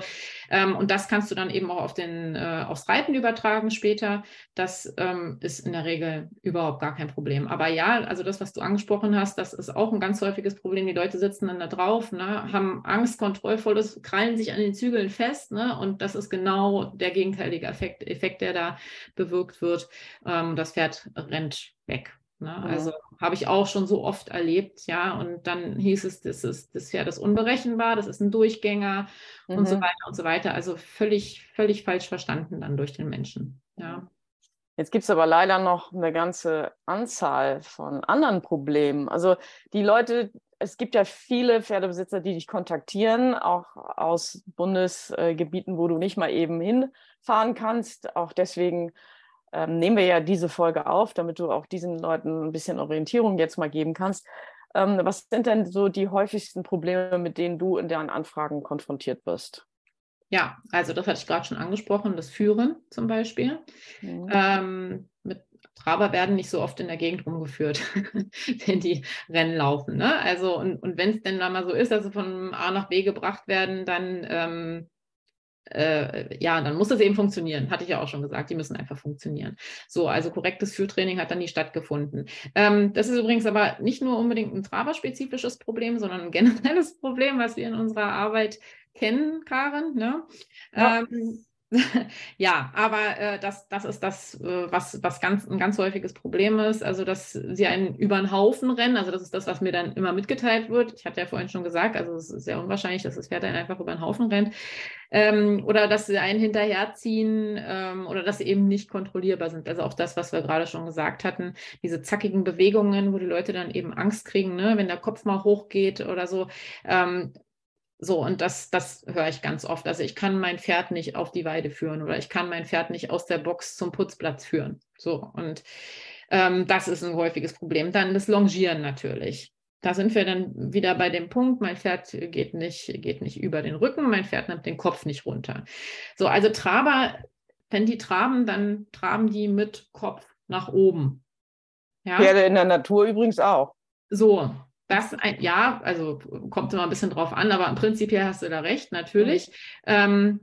ähm, und das kannst du dann eben auch auf den, äh, aufs Reiten übertragen später. Das ähm, ist in der Regel überhaupt gar kein Problem. Aber ja, also das, was du angesprochen hast, das ist auch ein ganz häufiges Problem. Die Leute sitzen dann da drauf, ne, haben Angst, kontrollvolles, krallen sich an den Zügeln fest, ne, und das ist genau der gegenteilige Effekt, Effekt der da bewirkt wird. Ähm, das Pferd rennt weg. Ne? Ja. Also habe ich auch schon so oft erlebt, ja. Und dann hieß es, das ist das Pferd ist unberechenbar, das ist ein Durchgänger mhm. und so mhm. weiter und so weiter. Also völlig, völlig falsch verstanden dann durch den Menschen. Ja. Jetzt gibt es aber leider noch eine ganze Anzahl von anderen Problemen. Also die Leute, es gibt ja viele Pferdebesitzer, die dich kontaktieren, auch aus Bundesgebieten, wo du nicht mal eben hinfahren kannst. Auch deswegen ähm, nehmen wir ja diese Folge auf, damit du auch diesen Leuten ein bisschen Orientierung jetzt mal geben kannst. Ähm, was sind denn so die häufigsten Probleme, mit denen du in deinen Anfragen konfrontiert wirst? Ja, also das hatte ich gerade schon angesprochen, das Führen zum Beispiel. Mhm. Ähm, mit Traber werden nicht so oft in der Gegend rumgeführt, wenn die Rennen laufen. Ne? Also, und, und wenn es denn dann mal so ist, dass sie von A nach B gebracht werden, dann ähm, äh, ja, dann muss das eben funktionieren. Hatte ich ja auch schon gesagt, die müssen einfach funktionieren. So, also korrektes Führtraining hat dann nie stattgefunden. Ähm, das ist übrigens aber nicht nur unbedingt ein Traber-spezifisches Problem, sondern ein generelles Problem, was wir in unserer Arbeit kennen, Karen. Ne? Ja. Ähm, ja, aber äh, das, das ist das, äh, was, was ganz, ein ganz häufiges Problem ist. Also, dass sie einen über den Haufen rennen. Also, das ist das, was mir dann immer mitgeteilt wird. Ich hatte ja vorhin schon gesagt, also es ist sehr unwahrscheinlich, dass das Pferd dann einfach über den Haufen rennt. Ähm, oder dass sie einen hinterherziehen ähm, oder dass sie eben nicht kontrollierbar sind. Also auch das, was wir gerade schon gesagt hatten, diese zackigen Bewegungen, wo die Leute dann eben Angst kriegen, ne? wenn der Kopf mal hochgeht oder so. Ähm, so, und das, das höre ich ganz oft. Also ich kann mein Pferd nicht auf die Weide führen oder ich kann mein Pferd nicht aus der Box zum Putzplatz führen. So, und ähm, das ist ein häufiges Problem. Dann das Longieren natürlich. Da sind wir dann wieder bei dem Punkt, mein Pferd geht nicht, geht nicht über den Rücken, mein Pferd nimmt den Kopf nicht runter. So, also Traber, wenn die traben, dann traben die mit Kopf nach oben. Ja? Pferde in der Natur übrigens auch. So, das ein, ja, also kommt immer ein bisschen drauf an, aber im Prinzip hast du da recht, natürlich. Mhm. Ähm,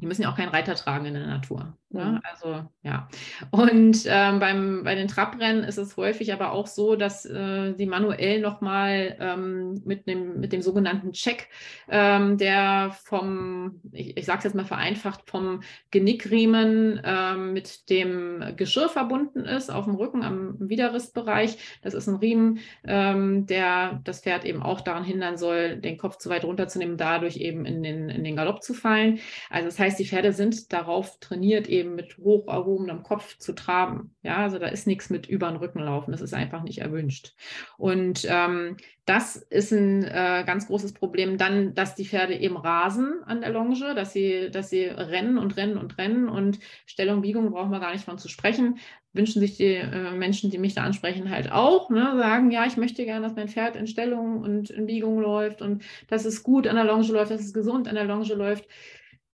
die müssen ja auch keinen Reiter tragen in der Natur. Ne? Mhm. Also ja. Und ähm, beim, bei den Trabrennen ist es häufig aber auch so, dass äh, sie manuell nochmal ähm, mit, dem, mit dem sogenannten Check, ähm, der vom, ich, ich sage es jetzt mal vereinfacht, vom Genickriemen ähm, mit dem Geschirr verbunden ist, auf dem Rücken am Widerrissbereich. Das ist ein Riemen, ähm, der das Pferd eben auch daran hindern soll, den Kopf zu weit runterzunehmen, dadurch eben in den, in den Galopp zu fallen. Also das heißt, die Pferde sind darauf trainiert, eben eben mit hoch erhobenem Kopf zu traben. Ja, also da ist nichts mit über den Rücken laufen. Das ist einfach nicht erwünscht. Und ähm, das ist ein äh, ganz großes Problem. Dann, dass die Pferde eben rasen an der Longe, dass sie, dass sie rennen und rennen und rennen und Stellung, Biegung brauchen wir gar nicht von zu sprechen. Wünschen sich die äh, Menschen, die mich da ansprechen, halt auch, ne? sagen, ja, ich möchte gerne, dass mein Pferd in Stellung und in Biegung läuft und dass es gut an der Longe läuft, dass es gesund an der Longe läuft.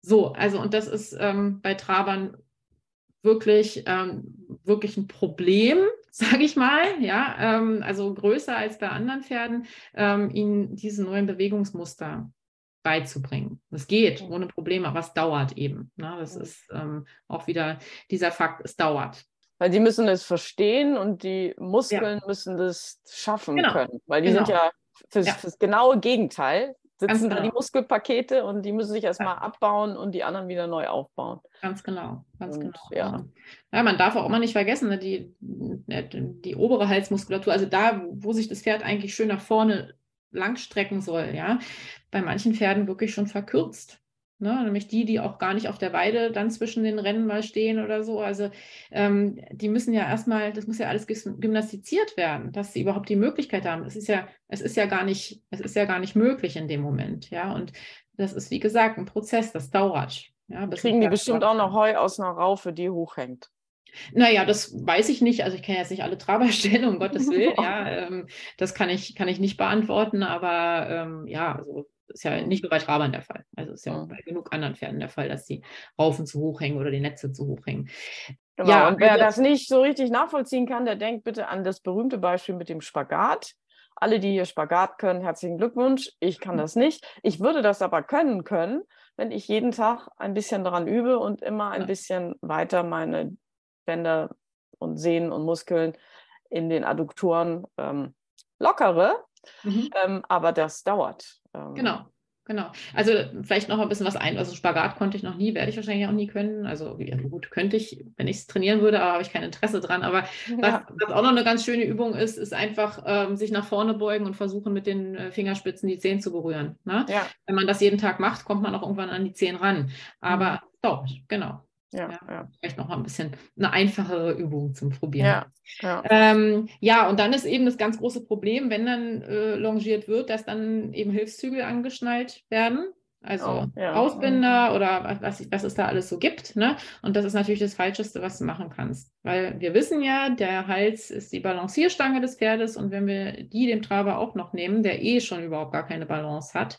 So, also und das ist ähm, bei Trabern wirklich, ähm, wirklich ein Problem, sage ich mal, ja, ähm, also größer als bei anderen Pferden, ähm, ihnen diese neuen Bewegungsmuster beizubringen. Das geht ohne Probleme, aber es dauert eben. Ne? Das ist ähm, auch wieder dieser Fakt, es dauert. Weil die müssen es verstehen und die Muskeln ja. müssen das schaffen genau. können. Weil die genau. sind ja fürs, ja. fürs genaue Gegenteil sitzen genau. da die Muskelpakete und die müssen sich erstmal ja. abbauen und die anderen wieder neu aufbauen. Ganz genau, ganz und, genau. Ja. ja, man darf auch immer nicht vergessen, ne, die, die, die obere Halsmuskulatur, also da, wo sich das Pferd eigentlich schön nach vorne langstrecken soll, ja, bei manchen Pferden wirklich schon verkürzt. Ne, nämlich die, die auch gar nicht auf der Weide dann zwischen den Rennen mal stehen oder so. Also ähm, die müssen ja erstmal, das muss ja alles gymnastiziert werden, dass sie überhaupt die Möglichkeit haben. Es ist ja, es ist ja gar nicht, es ist ja gar nicht möglich in dem Moment, ja. Und das ist, wie gesagt, ein Prozess, das dauert. Ja, Kriegen die bestimmt auch noch Heu aus einer Raufe, die hochhängt. Naja, das weiß ich nicht. Also ich kenne jetzt nicht alle Traberstellen, um Gottes Willen. Ja, ähm, das kann ich, kann ich nicht beantworten, aber ähm, ja, also ist ja nicht nur bei Trabern der Fall. Also ist ja auch bei genug anderen Pferden der Fall, dass die Raufen zu hoch hängen oder die Netze zu hoch hängen. Genau. Ja, und wer also, das nicht so richtig nachvollziehen kann, der denkt bitte an das berühmte Beispiel mit dem Spagat. Alle, die hier Spagat können, herzlichen Glückwunsch. Ich kann das nicht. Ich würde das aber können können, wenn ich jeden Tag ein bisschen daran übe und immer ein bisschen weiter meine Bänder und Sehnen und Muskeln in den Adduktoren ähm, lockere. Mhm. Ähm, aber das dauert. Ähm, genau. Genau. Also vielleicht noch ein bisschen was ein. Also Spagat konnte ich noch nie, werde ich wahrscheinlich auch nie können. Also ja, gut, könnte ich, wenn ich es trainieren würde, aber habe ich kein Interesse dran. Aber ja. was, was, auch noch eine ganz schöne Übung ist, ist einfach ähm, sich nach vorne beugen und versuchen mit den äh, Fingerspitzen die Zehen zu berühren. Ne? Ja. Wenn man das jeden Tag macht, kommt man auch irgendwann an die Zehen ran. Aber mhm. dauert, genau. Ja, ja, ja. Vielleicht noch mal ein bisschen eine einfachere Übung zum Probieren. Ja, ja. Ähm, ja, und dann ist eben das ganz große Problem, wenn dann äh, longiert wird, dass dann eben Hilfszügel angeschnallt werden. Also oh, ja. Ausbinder oder was, was es da alles so gibt. Ne? Und das ist natürlich das Falscheste, was du machen kannst. Weil wir wissen ja, der Hals ist die Balancierstange des Pferdes und wenn wir die dem Traber auch noch nehmen, der eh schon überhaupt gar keine Balance hat,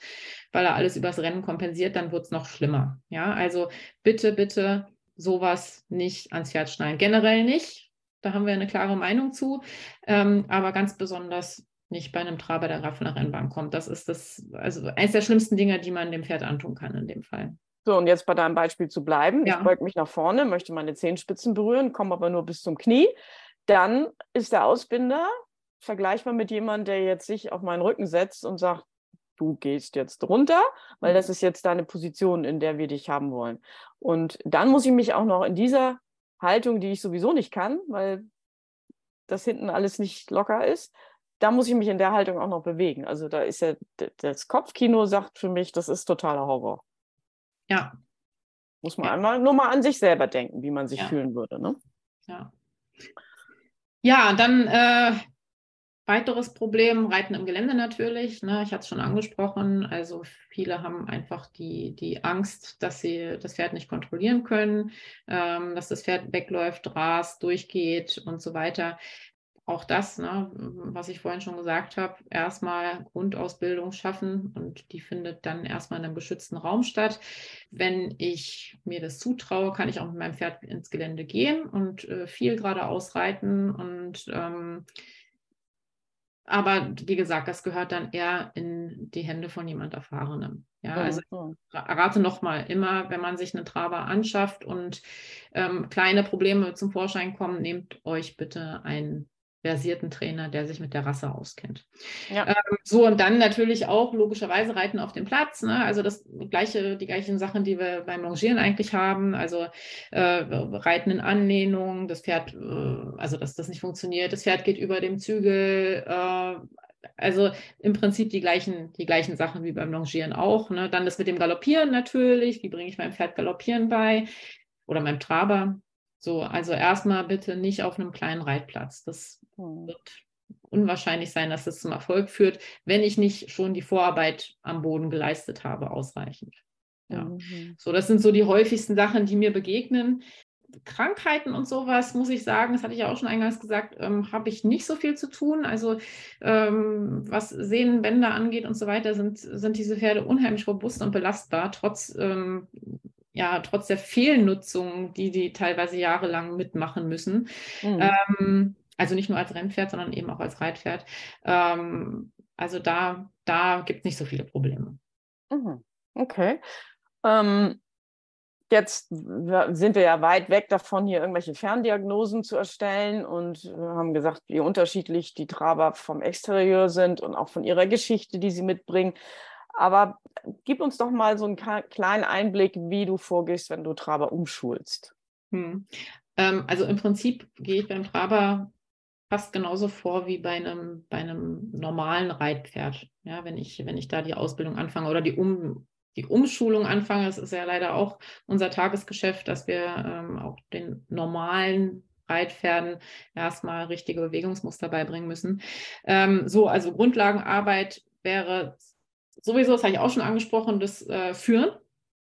weil er alles übers Rennen kompensiert, dann wird es noch schlimmer. Ja, also bitte, bitte sowas nicht ans Pferd schneiden. Generell nicht, da haben wir eine klare Meinung zu, ähm, aber ganz besonders nicht bei einem Traber, der von der Rennbahn kommt. Das ist das, also eines der schlimmsten Dinge, die man dem Pferd antun kann in dem Fall. So, und jetzt bei deinem Beispiel zu bleiben. Ja. Ich beug mich nach vorne, möchte meine Zehenspitzen berühren, komme aber nur bis zum Knie. Dann ist der Ausbinder vergleichbar mit jemandem, der jetzt sich auf meinen Rücken setzt und sagt, du gehst jetzt runter, weil das ist jetzt deine Position, in der wir dich haben wollen. Und dann muss ich mich auch noch in dieser Haltung, die ich sowieso nicht kann, weil das hinten alles nicht locker ist, da muss ich mich in der Haltung auch noch bewegen. Also da ist ja das Kopfkino sagt für mich, das ist totaler Horror. Ja, Muss man Ja. einmal nur mal an sich selber denken, wie man sich Ja. fühlen würde. Ne? ja. Ja, dann äh, weiteres Problem, Reiten im Gelände natürlich. Ne? Ich hatte es schon angesprochen. Also viele haben einfach die, die Angst, dass sie das Pferd nicht kontrollieren können, ähm, dass das Pferd wegläuft, rast, durchgeht und so weiter. Auch das, ne, was ich vorhin schon gesagt habe, erstmal Grundausbildung schaffen und die findet dann erstmal in einem geschützten Raum statt. Wenn ich mir das zutraue, kann ich auch mit meinem Pferd ins Gelände gehen und äh, viel geradeaus reiten. Und ähm, aber wie gesagt, das gehört dann eher in die Hände von jemand Erfahrenem. Ja, also Mhm. ra- rate nochmal, immer wenn man sich einen Traber anschafft und ähm, kleine Probleme zum Vorschein kommen, nehmt euch bitte einen versierten Trainer, der sich mit der Rasse auskennt. Ja. Ähm, so, und dann natürlich auch logischerweise Reiten auf dem Platz. Ne? Also das gleiche, die gleichen Sachen, die wir beim Longieren eigentlich haben. Also äh, Reiten in Anlehnung, das Pferd, äh, also dass das nicht funktioniert, das Pferd geht über dem Zügel. Äh, also im Prinzip die gleichen, die gleichen Sachen wie beim Longieren auch. Ne? Dann das mit dem Galoppieren natürlich. Wie bringe ich meinem Pferd Galoppieren bei? Oder meinem Traber. So, also erstmal bitte nicht auf einem kleinen Reitplatz. Das. Wird unwahrscheinlich sein, dass das zum Erfolg führt, wenn ich nicht schon die Vorarbeit am Boden geleistet habe, ausreichend. Ja. Mhm. So, das sind so die häufigsten Sachen, die mir begegnen. Krankheiten und sowas, muss ich sagen, das hatte ich ja auch schon eingangs gesagt, ähm, habe ich nicht so viel zu tun. Also ähm, was Sehnenbänder angeht und so weiter, sind, sind diese Pferde unheimlich robust und belastbar, trotz, ähm, ja, trotz der Fehlnutzung, die die teilweise jahrelang mitmachen müssen. Mhm. Also nicht nur als Rennpferd, sondern eben auch als Reitpferd. Ähm, also da, da gibt es nicht so viele Probleme. Mhm. Okay. Ähm, jetzt sind wir ja weit weg davon, hier irgendwelche Ferndiagnosen zu erstellen und wir haben gesagt, wie unterschiedlich die Traber vom Exterieur sind und auch von ihrer Geschichte, die sie mitbringen. Aber gib uns doch mal so einen kleinen Einblick, wie du vorgehst, wenn du Traber umschulst. Hm. Ähm, also im Prinzip gehe ich beim Traber fast genauso vor wie bei einem, bei einem normalen Reitpferd. Ja, wenn ich, wenn ich da die Ausbildung anfange oder die, um, die Umschulung anfange, das ist ja leider auch unser Tagesgeschäft, dass wir ähm, auch den normalen Reitpferden erstmal richtige Bewegungsmuster beibringen müssen. Ähm, so, also Grundlagenarbeit wäre sowieso, das habe ich auch schon angesprochen, das äh, Führen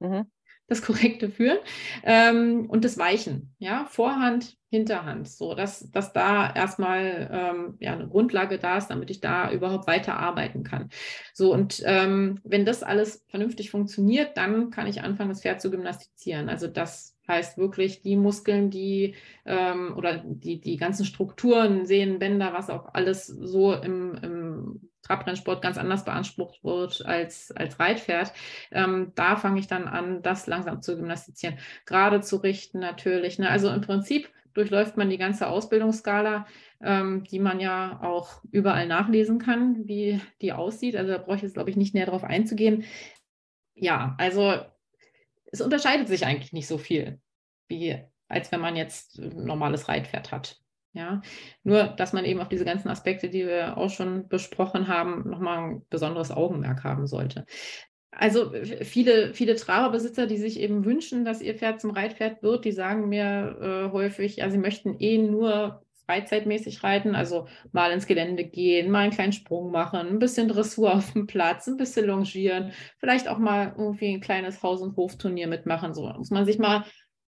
Mhm. Das korrekte Führen ähm, und das Weichen, ja, Vorhand, Hinterhand, so dass, dass da erstmal ähm, ja, eine Grundlage da ist, damit ich da überhaupt weiter arbeiten kann. So und ähm, wenn das alles vernünftig funktioniert, dann kann ich anfangen, das Pferd zu gymnastizieren. Also das heißt wirklich die Muskeln, die ähm, oder die, die ganzen Strukturen, Sehnen, Bänder, was auch alles so im, im Trabrennsport ganz anders beansprucht wird als, als Reitpferd. Ähm, da fange ich dann an, das langsam zu gymnastizieren, gerade zu richten natürlich. Ne? Also im Prinzip durchläuft man die ganze Ausbildungsskala, ähm, die man ja auch überall nachlesen kann, wie die aussieht. Also da brauche ich jetzt, glaube ich, nicht näher darauf einzugehen. Ja, also es unterscheidet sich eigentlich nicht so viel, wie als wenn man jetzt ein normales Reitpferd hat. Ja, nur, dass man eben auf diese ganzen Aspekte, die wir auch schon besprochen haben, nochmal ein besonderes Augenmerk haben sollte. Also viele, viele Traberbesitzer, die sich eben wünschen, dass ihr Pferd zum Reitpferd wird, die sagen mir äh, häufig, ja, sie möchten eh nur freizeitmäßig reiten, also mal ins Gelände gehen, mal einen kleinen Sprung machen, ein bisschen Dressur auf dem Platz, ein bisschen longieren, vielleicht auch mal irgendwie ein kleines Haus- und Hofturnier mitmachen. So da muss man sich mal,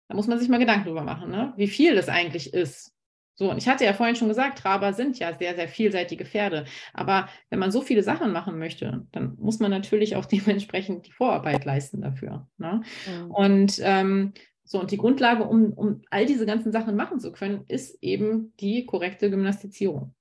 da muss man sich mal Gedanken drüber machen, ne? wie viel das eigentlich ist. So, und ich hatte ja vorhin schon gesagt, Traber sind ja sehr, sehr vielseitige Pferde. Aber wenn man so viele Sachen machen möchte, dann muss man natürlich auch dementsprechend die Vorarbeit leisten dafür. Ne? Mhm. Und ähm, so, und die Grundlage, um, um all diese ganzen Sachen machen zu können, ist eben die korrekte Gymnastizierung.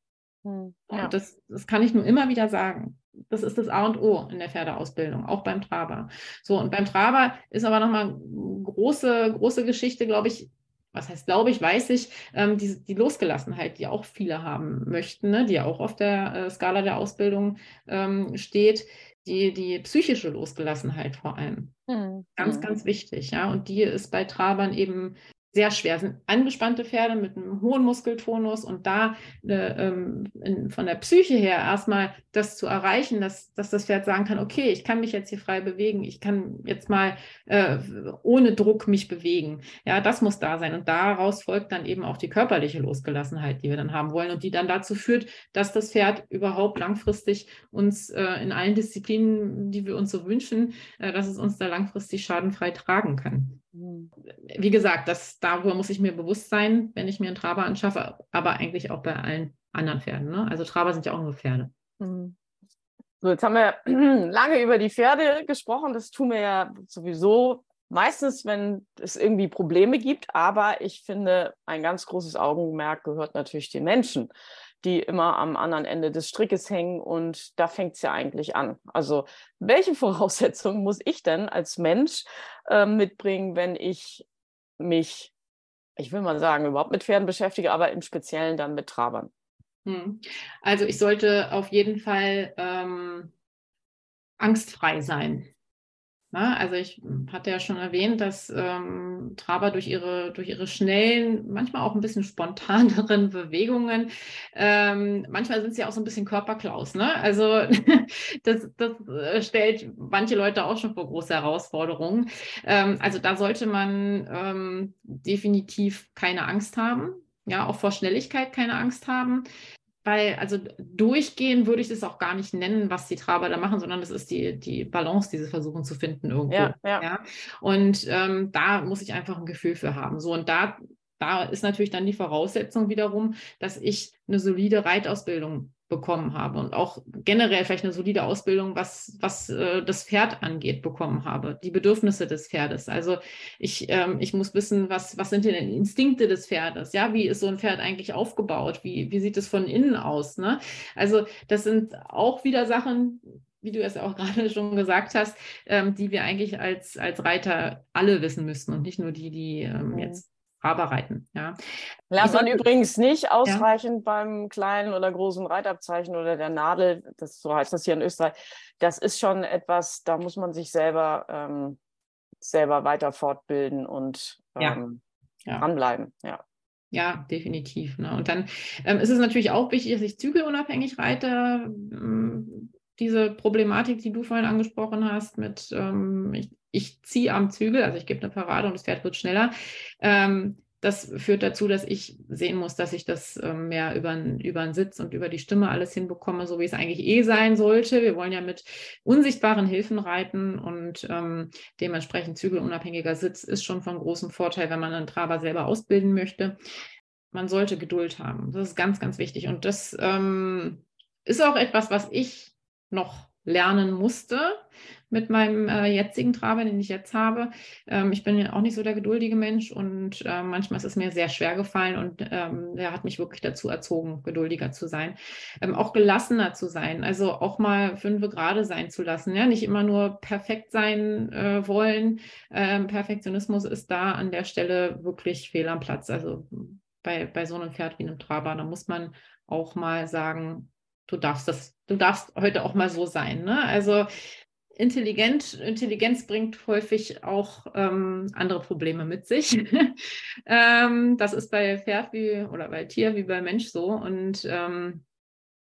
Mhm. Ja. Und das, das kann ich nur immer wieder sagen. das ist das A und O in der Pferdeausbildung, auch beim Traber. So, und beim Traber ist aber nochmal große, große Geschichte, glaube ich, was heißt glaube ich, weiß ich, ähm, die, die Losgelassenheit, die auch viele haben möchten, ne, die auch auf der äh, Skala der Ausbildung ähm, steht, die, die psychische Losgelassenheit vor allem. Mhm. Ganz, hm. ganz wichtig, ja. Und die ist bei Trabern eben sehr schwer. sind angespannte Pferde mit einem hohen Muskeltonus und da äh, ähm, in, von der Psyche her erstmal das zu erreichen, dass, dass das Pferd sagen kann, okay, ich kann mich jetzt hier frei bewegen, ich kann jetzt mal äh, ohne Druck mich bewegen. Ja, das muss da sein. Und daraus folgt dann eben auch die körperliche Losgelassenheit, die wir dann haben wollen und die dann dazu führt, dass das Pferd überhaupt langfristig uns äh, in allen Disziplinen, die wir uns so wünschen, äh, dass es uns da langfristig schadenfrei tragen kann. Wie gesagt, das, darüber muss ich mir bewusst sein, wenn ich mir einen Traber anschaffe, aber eigentlich auch bei allen anderen Pferden. Ne? Also Traber sind ja auch nur Pferde. Mhm. So, jetzt haben wir lange über die Pferde gesprochen. Das tun wir ja sowieso meistens, wenn es irgendwie Probleme gibt. Aber ich finde, ein ganz großes Augenmerk gehört natürlich den Menschen die immer am anderen Ende des Strickes hängen und da fängt es ja eigentlich an. Also welche Voraussetzungen muss ich denn als Mensch äh, mitbringen, wenn ich mich, ich will mal sagen, überhaupt mit Pferden beschäftige, aber im Speziellen dann mit Trabern? Hm. Also ich sollte auf jeden Fall ähm, angstfrei sein. Na, also ich hatte ja schon erwähnt, dass ähm, Traber durch ihre, durch ihre schnellen, manchmal auch ein bisschen spontaneren Bewegungen, ähm, manchmal sind sie auch so ein bisschen Körperklaus. Ne? Also das, das äh, stellt manche Leute auch schon vor große Herausforderungen. Ähm, also da sollte man ähm, definitiv keine Angst haben. Ja, auch vor Schnelligkeit keine Angst haben weil, also durchgehen würde ich das auch gar nicht nennen, was die Traber da machen, sondern das ist die, die Balance, die sie versuchen zu finden irgendwo. Ja, ja. ja? Und ähm, da muss ich einfach ein Gefühl für haben. So, und da, da ist natürlich dann die Voraussetzung wiederum, dass ich eine solide Reitausbildung bekommen habe und auch generell vielleicht eine solide Ausbildung, was, was äh, das Pferd angeht, bekommen habe, die Bedürfnisse des Pferdes. Also ich, ähm, ich muss wissen, was, was sind denn die Instinkte des Pferdes? Ja, wie ist so ein Pferd eigentlich aufgebaut? Wie, wie sieht es von innen aus? Ne? Also das sind auch wieder Sachen, wie du es auch gerade schon gesagt hast, ähm, die wir eigentlich als, als Reiter alle wissen müssen und nicht nur die, die ähm, mhm. jetzt Arbeiten. Ja. Lernt man übrigens nicht ausreichend ja. beim kleinen oder großen Reitabzeichen oder der Nadel, das, so heißt das hier in Österreich. Das ist schon etwas, da muss man sich selber, ähm, selber weiter fortbilden und ähm, ja. dranbleiben. Ja. Ja, definitiv. Ne? Und dann ähm, ist es natürlich auch wichtig, dass ich zügelunabhängig reite. Ähm, diese Problematik, die du vorhin angesprochen hast, mit ähm, ich, ich ziehe am Zügel, also ich gebe eine Parade und das Pferd wird schneller. Ähm, das führt dazu, dass ich sehen muss, dass ich das ähm, mehr über, über den Sitz und über die Stimme alles hinbekomme, so wie es eigentlich eh sein sollte. Wir wollen ja mit unsichtbaren Hilfen reiten und ähm, dementsprechend zügelunabhängiger Sitz ist schon von großem Vorteil, wenn man einen Traber selber ausbilden möchte. Man sollte Geduld haben. Das ist ganz, ganz wichtig. Und das ähm, ist auch etwas, was ich noch lernen musste mit meinem äh, jetzigen Traber, den ich jetzt habe. Ähm, ich bin ja auch nicht so der geduldige Mensch und äh, manchmal ist es mir sehr schwer gefallen und ähm, der hat mich wirklich dazu erzogen, geduldiger zu sein, ähm, auch gelassener zu sein, also auch mal fünf gerade sein zu lassen, ja, nicht immer nur perfekt sein äh, wollen. Ähm, Perfektionismus ist da an der Stelle wirklich fehl am Platz. Also bei, bei so einem Pferd wie einem Traber, da muss man auch mal sagen, du darfst das, du darfst heute auch mal so sein. Ne? Also intelligent, Intelligenz bringt häufig auch ähm, andere Probleme mit sich. ähm, das ist bei Pferd wie oder bei Tier wie bei Mensch so. Und ähm,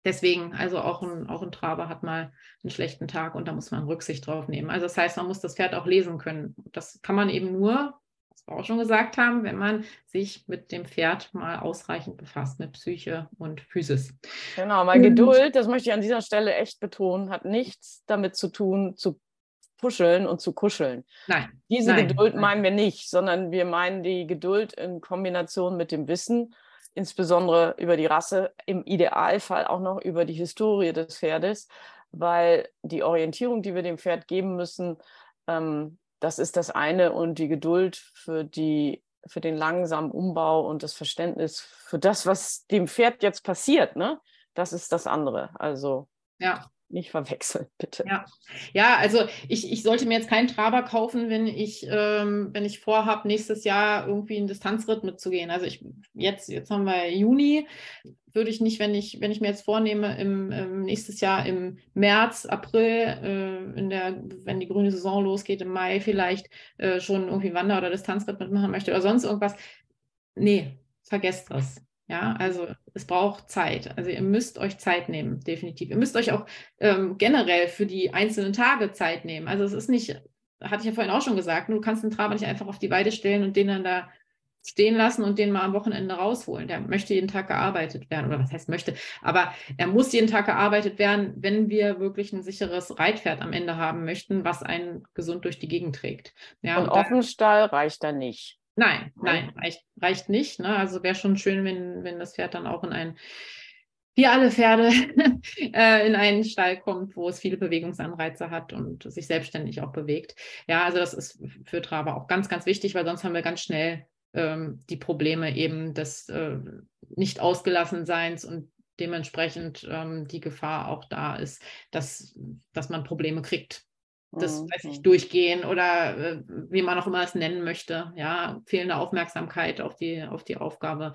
deswegen, also auch ein, auch ein Traber hat mal einen schlechten Tag und da muss man Rücksicht drauf nehmen. Also das heißt, man muss das Pferd auch lesen können. Das kann man eben nur, auch schon gesagt haben, wenn man sich mit dem Pferd mal ausreichend befasst, mit Psyche und Physis. Genau, weil Geduld, das möchte ich an dieser Stelle echt betonen, hat nichts damit zu tun, zu puscheln und zu kuscheln. Nein. Diese nein, Geduld nein. meinen wir nicht, sondern wir meinen die Geduld in Kombination mit dem Wissen, insbesondere über die Rasse, im Idealfall auch noch über die Historie des Pferdes, weil die Orientierung, die wir dem Pferd geben müssen, ähm, das ist das eine und die Geduld für die für den langsamen Umbau und das Verständnis für das, was dem Pferd jetzt passiert, ne? Das ist das andere. Also ja. Nicht verwechseln, bitte. Ja, ja also ich, ich sollte mir jetzt keinen Traber kaufen, wenn ich, ähm, wenn ich vorhabe, nächstes Jahr irgendwie einen Distanzritt mitzugehen. Also ich jetzt, jetzt haben wir Juni, würde ich nicht, wenn ich, wenn ich mir jetzt vornehme, im, im nächstes Jahr im März, April, äh, in der, wenn die grüne Saison losgeht, im Mai vielleicht äh, schon irgendwie Wander- oder Distanzritt mitmachen möchte oder sonst irgendwas. Nee, vergesst das. Ja, also es braucht Zeit. Also ihr müsst euch Zeit nehmen, definitiv. Ihr müsst euch auch ähm, generell für die einzelnen Tage Zeit nehmen. Also es ist nicht, hatte ich ja vorhin auch schon gesagt, du kannst einen Traber nicht einfach auf die Weide stellen und den dann da stehen lassen und den mal am Wochenende rausholen. Der möchte jeden Tag gearbeitet werden. Oder was heißt möchte? Aber er muss jeden Tag gearbeitet werden, wenn wir wirklich ein sicheres Reitpferd am Ende haben möchten, was einen gesund durch die Gegend trägt. Ja, und, und Offenstall reicht da nicht. Nein, nein, reicht, reicht nicht. Ne? Also wäre schon schön, wenn, wenn das Pferd dann auch in ein, wie alle Pferde, äh, in einen Stall kommt, wo es viele Bewegungsanreize hat und sich selbstständig auch bewegt. Ja, also das ist für Traber auch ganz, ganz wichtig, weil sonst haben wir ganz schnell ähm, die Probleme eben des äh, nicht ausgelassen Seins und dementsprechend ähm, die Gefahr auch da ist, dass, dass man Probleme kriegt das mhm. weiß ich, durchgehen oder äh, wie man auch immer es nennen möchte. Ja, fehlende Aufmerksamkeit auf die, auf die Aufgabe.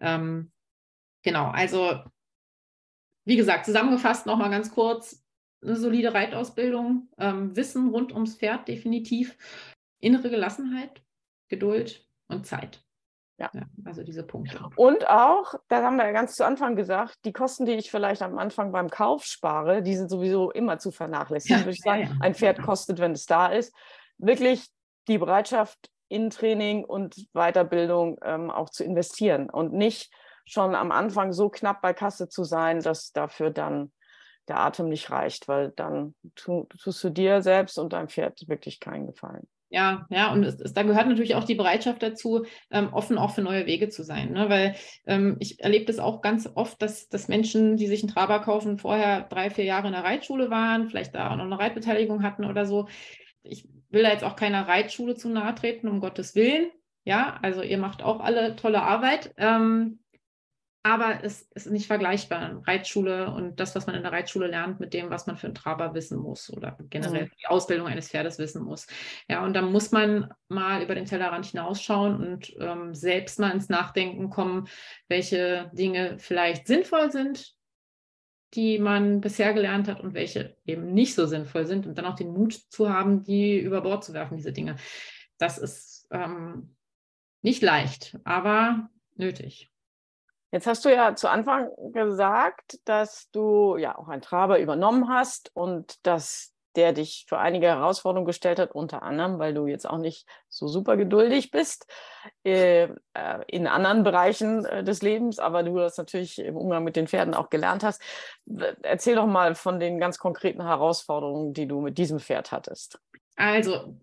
Ähm, genau, also wie gesagt, zusammengefasst nochmal ganz kurz, eine solide Reitausbildung, ähm, Wissen rund ums Pferd definitiv, innere Gelassenheit, Geduld und Zeit. Ja. ja. also diese Punkte. Und auch, da haben wir ja ganz zu Anfang gesagt, die Kosten, die ich vielleicht am Anfang beim Kauf spare, die sind sowieso immer zu vernachlässigen, ja, würde ich sagen. Ja, Ein Pferd kostet, wenn es da ist. Wirklich die Bereitschaft in Training und Weiterbildung ähm, auch zu investieren und nicht schon am Anfang so knapp bei Kasse zu sein, dass dafür dann der Atem nicht reicht, weil dann tu, tust du dir selbst und deinem Pferd wirklich keinen Gefallen. Ja, ja, und es, es, da gehört natürlich auch die Bereitschaft dazu, ähm, offen auch für neue Wege zu sein. Ne? Weil ähm, ich erlebe das auch ganz oft, dass, dass Menschen, die sich einen Traber kaufen, vorher drei, vier Jahre in der Reitschule waren, vielleicht da auch noch eine Reitbeteiligung hatten oder so. Ich will da jetzt auch keiner Reitschule zu nahe treten, um Gottes Willen. Ja, also ihr macht auch alle tolle Arbeit. Ähm, aber es ist nicht vergleichbar. Reitschule und das, was man in der Reitschule lernt, mit dem, was man für einen Traber wissen muss oder generell mhm. die Ausbildung eines Pferdes wissen muss. Ja, und da muss man mal über den Tellerrand hinausschauen und ähm, selbst mal ins Nachdenken kommen, welche Dinge vielleicht sinnvoll sind, die man bisher gelernt hat und welche eben nicht so sinnvoll sind und dann auch den Mut zu haben, die über Bord zu werfen, diese Dinge. Das ist ähm, nicht leicht, aber nötig. Jetzt hast du ja zu Anfang gesagt, dass du ja auch einen Traber übernommen hast und dass der dich für einige Herausforderungen gestellt hat, unter anderem, weil du jetzt auch nicht so super geduldig bist äh, äh, in anderen Bereichen äh, des Lebens, aber du das natürlich im Umgang mit den Pferden auch gelernt hast. Erzähl doch mal von den ganz konkreten Herausforderungen, die du mit diesem Pferd hattest. Also,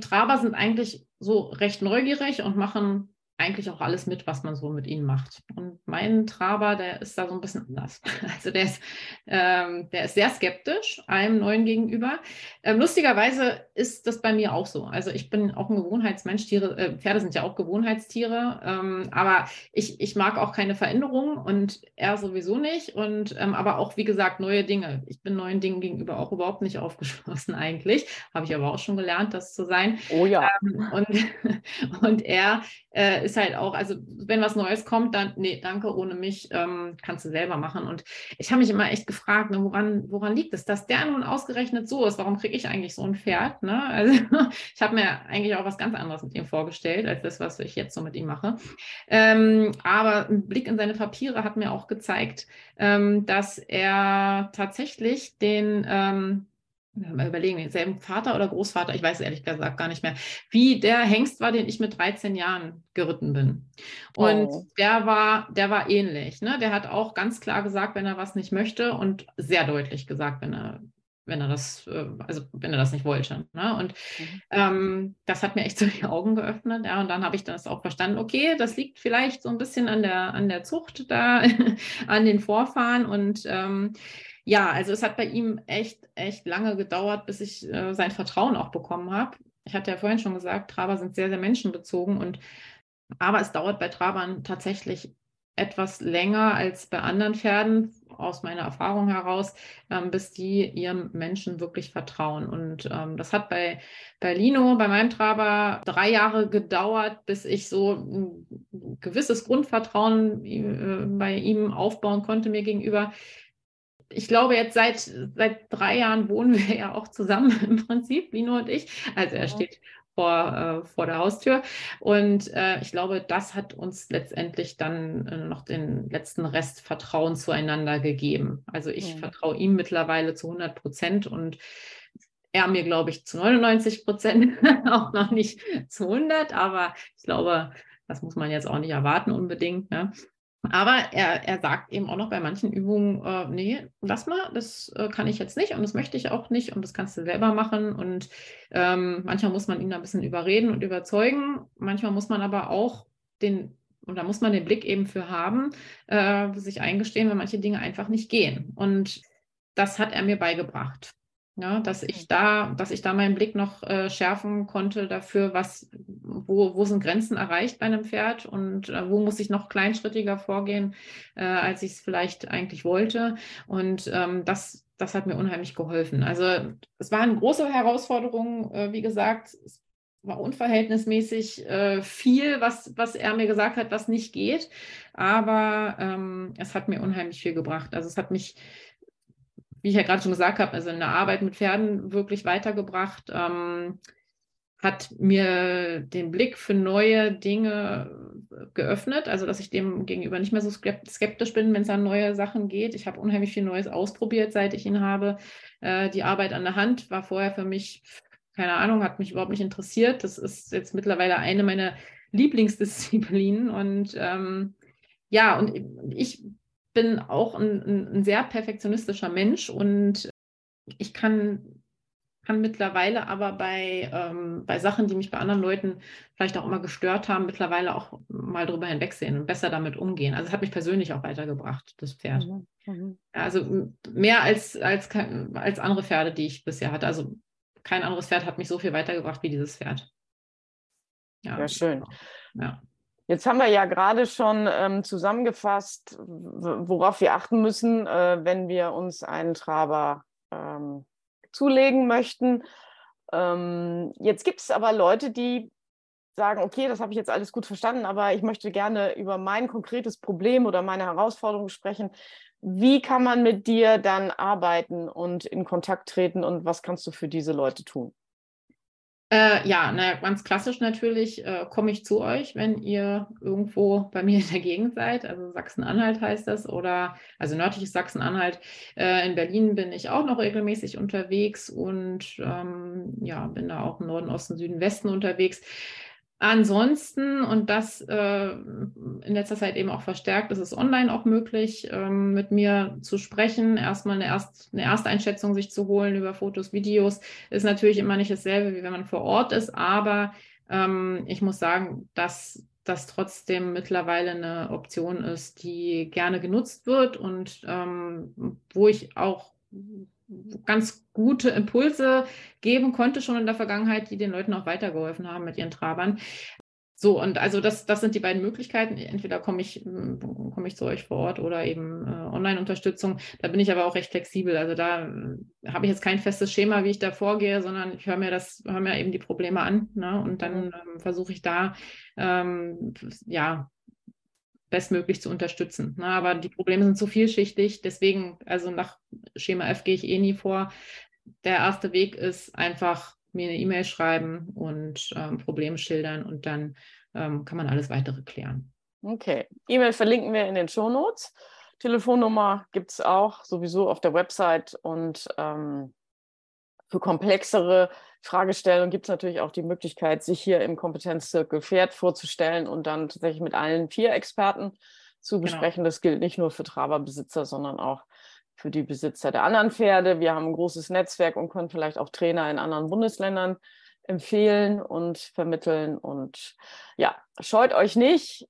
Traber sind eigentlich so recht neugierig und machen eigentlich auch alles mit, was man so mit ihnen macht. Und mein Traber, der ist da so ein bisschen anders. Also der ist, ähm, der ist sehr skeptisch einem Neuen gegenüber. Ähm, lustigerweise ist das bei mir auch so. Also ich bin auch ein Gewohnheitsmensch. Tiere, äh, Pferde sind ja auch Gewohnheitstiere, ähm, aber ich, ich mag auch keine Veränderungen und er sowieso nicht. Und ähm, aber auch, wie gesagt, neue Dinge. Ich bin neuen Dingen gegenüber auch überhaupt nicht aufgeschlossen eigentlich. Habe ich aber auch schon gelernt, das zu sein. Oh ja. Ähm, und, und er äh, ist halt auch, also wenn was Neues kommt, dann, nee, danke, ohne mich ähm, kannst du selber machen. Und ich habe mich immer echt gefragt, ne, woran, woran liegt es, dass der nun ausgerechnet so ist? Warum kriege ich eigentlich so ein Pferd? Ne? Also ich habe mir eigentlich auch was ganz anderes mit ihm vorgestellt, als das, was ich jetzt so mit ihm mache. Ähm, aber ein Blick in seine Papiere hat mir auch gezeigt, ähm, dass er tatsächlich den ähm, mal überlegen, denselben Vater oder Großvater, ich weiß ehrlich gesagt gar nicht mehr, wie der Hengst war, den ich mit 13 Jahren geritten bin. Und oh. der war, der war ähnlich. Ne? Der hat auch ganz klar gesagt, wenn er was nicht möchte und sehr deutlich gesagt, wenn er wenn er das, äh, also wenn er das nicht wollte. Ne? Und mhm. ähm, das hat mir echt so die Augen geöffnet. Ja, und dann habe ich das auch verstanden, okay, das liegt vielleicht so ein bisschen an der, an der Zucht da, an den Vorfahren. Und ähm, ja, also es hat bei ihm echt, echt lange gedauert, bis ich äh, sein Vertrauen auch bekommen habe. Ich hatte ja vorhin schon gesagt, Traber sind sehr, sehr menschenbezogen und aber es dauert bei Trabern tatsächlich etwas länger als bei anderen Pferden, aus meiner Erfahrung heraus, ähm, bis die ihrem Menschen wirklich vertrauen. Und ähm, das hat bei, bei Lino, bei meinem Traber, drei Jahre gedauert, bis ich so ein gewisses Grundvertrauen äh, bei ihm aufbauen konnte mir gegenüber. Ich glaube, jetzt seit, seit drei Jahren wohnen wir ja auch zusammen im Prinzip, Lino und ich. Also er steht vor, äh, vor der Haustür. Und äh, ich glaube, das hat uns letztendlich dann äh, noch den letzten Rest Vertrauen zueinander gegeben. Also ich mhm. vertraue ihm mittlerweile zu 100 Prozent und er mir, glaube ich, zu 99 Prozent, auch noch nicht zu 100, aber ich glaube, das muss man jetzt auch nicht erwarten unbedingt. Ne? Aber er, er sagt eben auch noch bei manchen Übungen, äh, nee, lass mal, das äh, kann ich jetzt nicht und das möchte ich auch nicht und das kannst du selber machen. Und ähm, manchmal muss man ihn da ein bisschen überreden und überzeugen. Manchmal muss man aber auch den, und da muss man den Blick eben für haben, äh, sich eingestehen, wenn manche Dinge einfach nicht gehen. Und das hat er mir beigebracht. Ja, dass ich da, dass ich da meinen Blick noch äh, schärfen konnte dafür, was, wo, wo sind Grenzen erreicht bei einem Pferd und äh, wo muss ich noch kleinschrittiger vorgehen, äh, als ich es vielleicht eigentlich wollte. Und ähm, das, das hat mir unheimlich geholfen. Also es war eine große Herausforderung, äh, wie gesagt, es war unverhältnismäßig äh, viel, was, was er mir gesagt hat, was nicht geht. Aber ähm, es hat mir unheimlich viel gebracht. Also es hat mich wie ich ja gerade schon gesagt habe, also in der Arbeit mit Pferden wirklich weitergebracht, ähm, hat mir den Blick für neue Dinge geöffnet, also dass ich dem gegenüber nicht mehr so skeptisch bin, wenn es an neue Sachen geht. Ich habe unheimlich viel Neues ausprobiert, seit ich ihn habe. Äh, die Arbeit an der Hand war vorher für mich, keine Ahnung, hat mich überhaupt nicht interessiert. Das ist jetzt mittlerweile eine meiner Lieblingsdisziplinen und ähm, ja, und ich bin auch ein, ein, sehr perfektionistischer Mensch und ich kann, kann mittlerweile aber bei, ähm, bei Sachen, die mich bei anderen Leuten vielleicht auch immer gestört haben, mittlerweile auch mal drüber hinwegsehen und besser damit umgehen. Also es hat mich persönlich auch weitergebracht, das Pferd. Mhm. Mhm. Also mehr als, als, als andere Pferde, die ich bisher hatte. Also kein anderes Pferd hat mich so viel weitergebracht wie dieses Pferd. Ja, ja schön. Ja. Jetzt haben wir ja gerade schon ähm, zusammengefasst, worauf wir achten müssen, äh, wenn wir uns einen Traber ähm, zulegen möchten. Ähm, jetzt gibt es aber Leute, die sagen, okay, das habe ich jetzt alles gut verstanden, aber ich möchte gerne über mein konkretes Problem oder meine Herausforderung sprechen. Wie kann man mit dir dann arbeiten und in Kontakt treten und was kannst du für diese Leute tun? Äh, ja, na, ganz klassisch natürlich äh, komme ich zu euch, wenn ihr irgendwo bei mir in der Gegend seid. Also Sachsen-Anhalt heißt das oder also nördliches Sachsen-Anhalt. Äh, in Berlin bin ich auch noch regelmäßig unterwegs und ähm, ja, bin da auch im Norden, Osten, Süden, Westen unterwegs. Ansonsten, und das äh, in letzter Zeit eben auch verstärkt, ist es online auch möglich, ähm, mit mir zu sprechen, erstmal eine, Erst, eine Ersteinschätzung sich zu holen über Fotos, Videos. Ist natürlich immer nicht dasselbe, wie wenn man vor Ort ist, aber ähm, ich muss sagen, dass das trotzdem mittlerweile eine Option ist, die gerne genutzt wird und ähm, wo ich auch ganz gute Impulse geben konnte schon in der Vergangenheit, die den Leuten auch weitergeholfen haben mit ihren Trabern. So, und also das, das sind die beiden Möglichkeiten. Entweder komme ich, komme ich zu euch vor Ort oder eben äh, Online-Unterstützung. Da bin ich aber auch recht flexibel. Also da äh, habe ich jetzt kein festes Schema, wie ich da vorgehe, sondern ich höre mir das, höre mir eben die Probleme an. Ne? Und dann mhm. ähm, versuche ich da ähm, ja bestmöglich zu unterstützen. Na, aber die Probleme sind zu vielschichtig, deswegen, also nach Schema F gehe ich eh nie vor. Der erste Weg ist einfach mir eine E-Mail schreiben und ähm, Probleme schildern und dann ähm, kann man alles weitere klären. Okay, E-Mail verlinken wir in den Show Notes. Telefonnummer gibt es auch sowieso auf der Website und ähm, für komplexere Fragestellungen gibt es natürlich auch die Möglichkeit, sich hier im Kompetenzzirkel Pferd vorzustellen und dann tatsächlich mit allen vier Experten zu genau. besprechen. Genau. Das gilt nicht nur für Traberbesitzer, sondern auch für die Besitzer der anderen Pferde. Wir haben ein großes Netzwerk und können vielleicht auch Trainer in anderen Bundesländern empfehlen und vermitteln. Und ja, scheut euch nicht,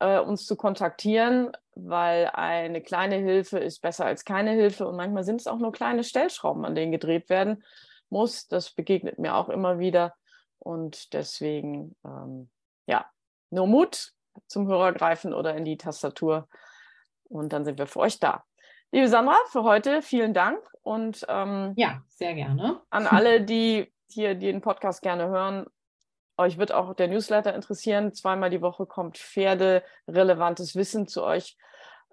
äh, uns zu kontaktieren, weil eine kleine Hilfe ist besser als keine Hilfe und manchmal sind es auch nur kleine Stellschrauben, an denen gedreht werden muss. Das begegnet mir auch immer wieder und deswegen, ähm, ja, nur Mut zum Hörer greifen oder in die Tastatur und dann sind wir für euch da. Liebe Sandra, für heute vielen Dank und ähm, ja, sehr gerne. An alle, die hier den Podcast gerne hören, euch wird auch der Newsletter interessieren. Zweimal die Woche kommt pferderelevantes Wissen zu euch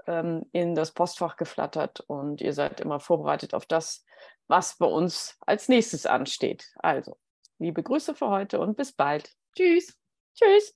ähm, in das Postfach geflattert und ihr seid immer vorbereitet auf das, was bei uns als nächstes ansteht. Also, liebe Grüße für heute und bis bald. Tschüss. Tschüss.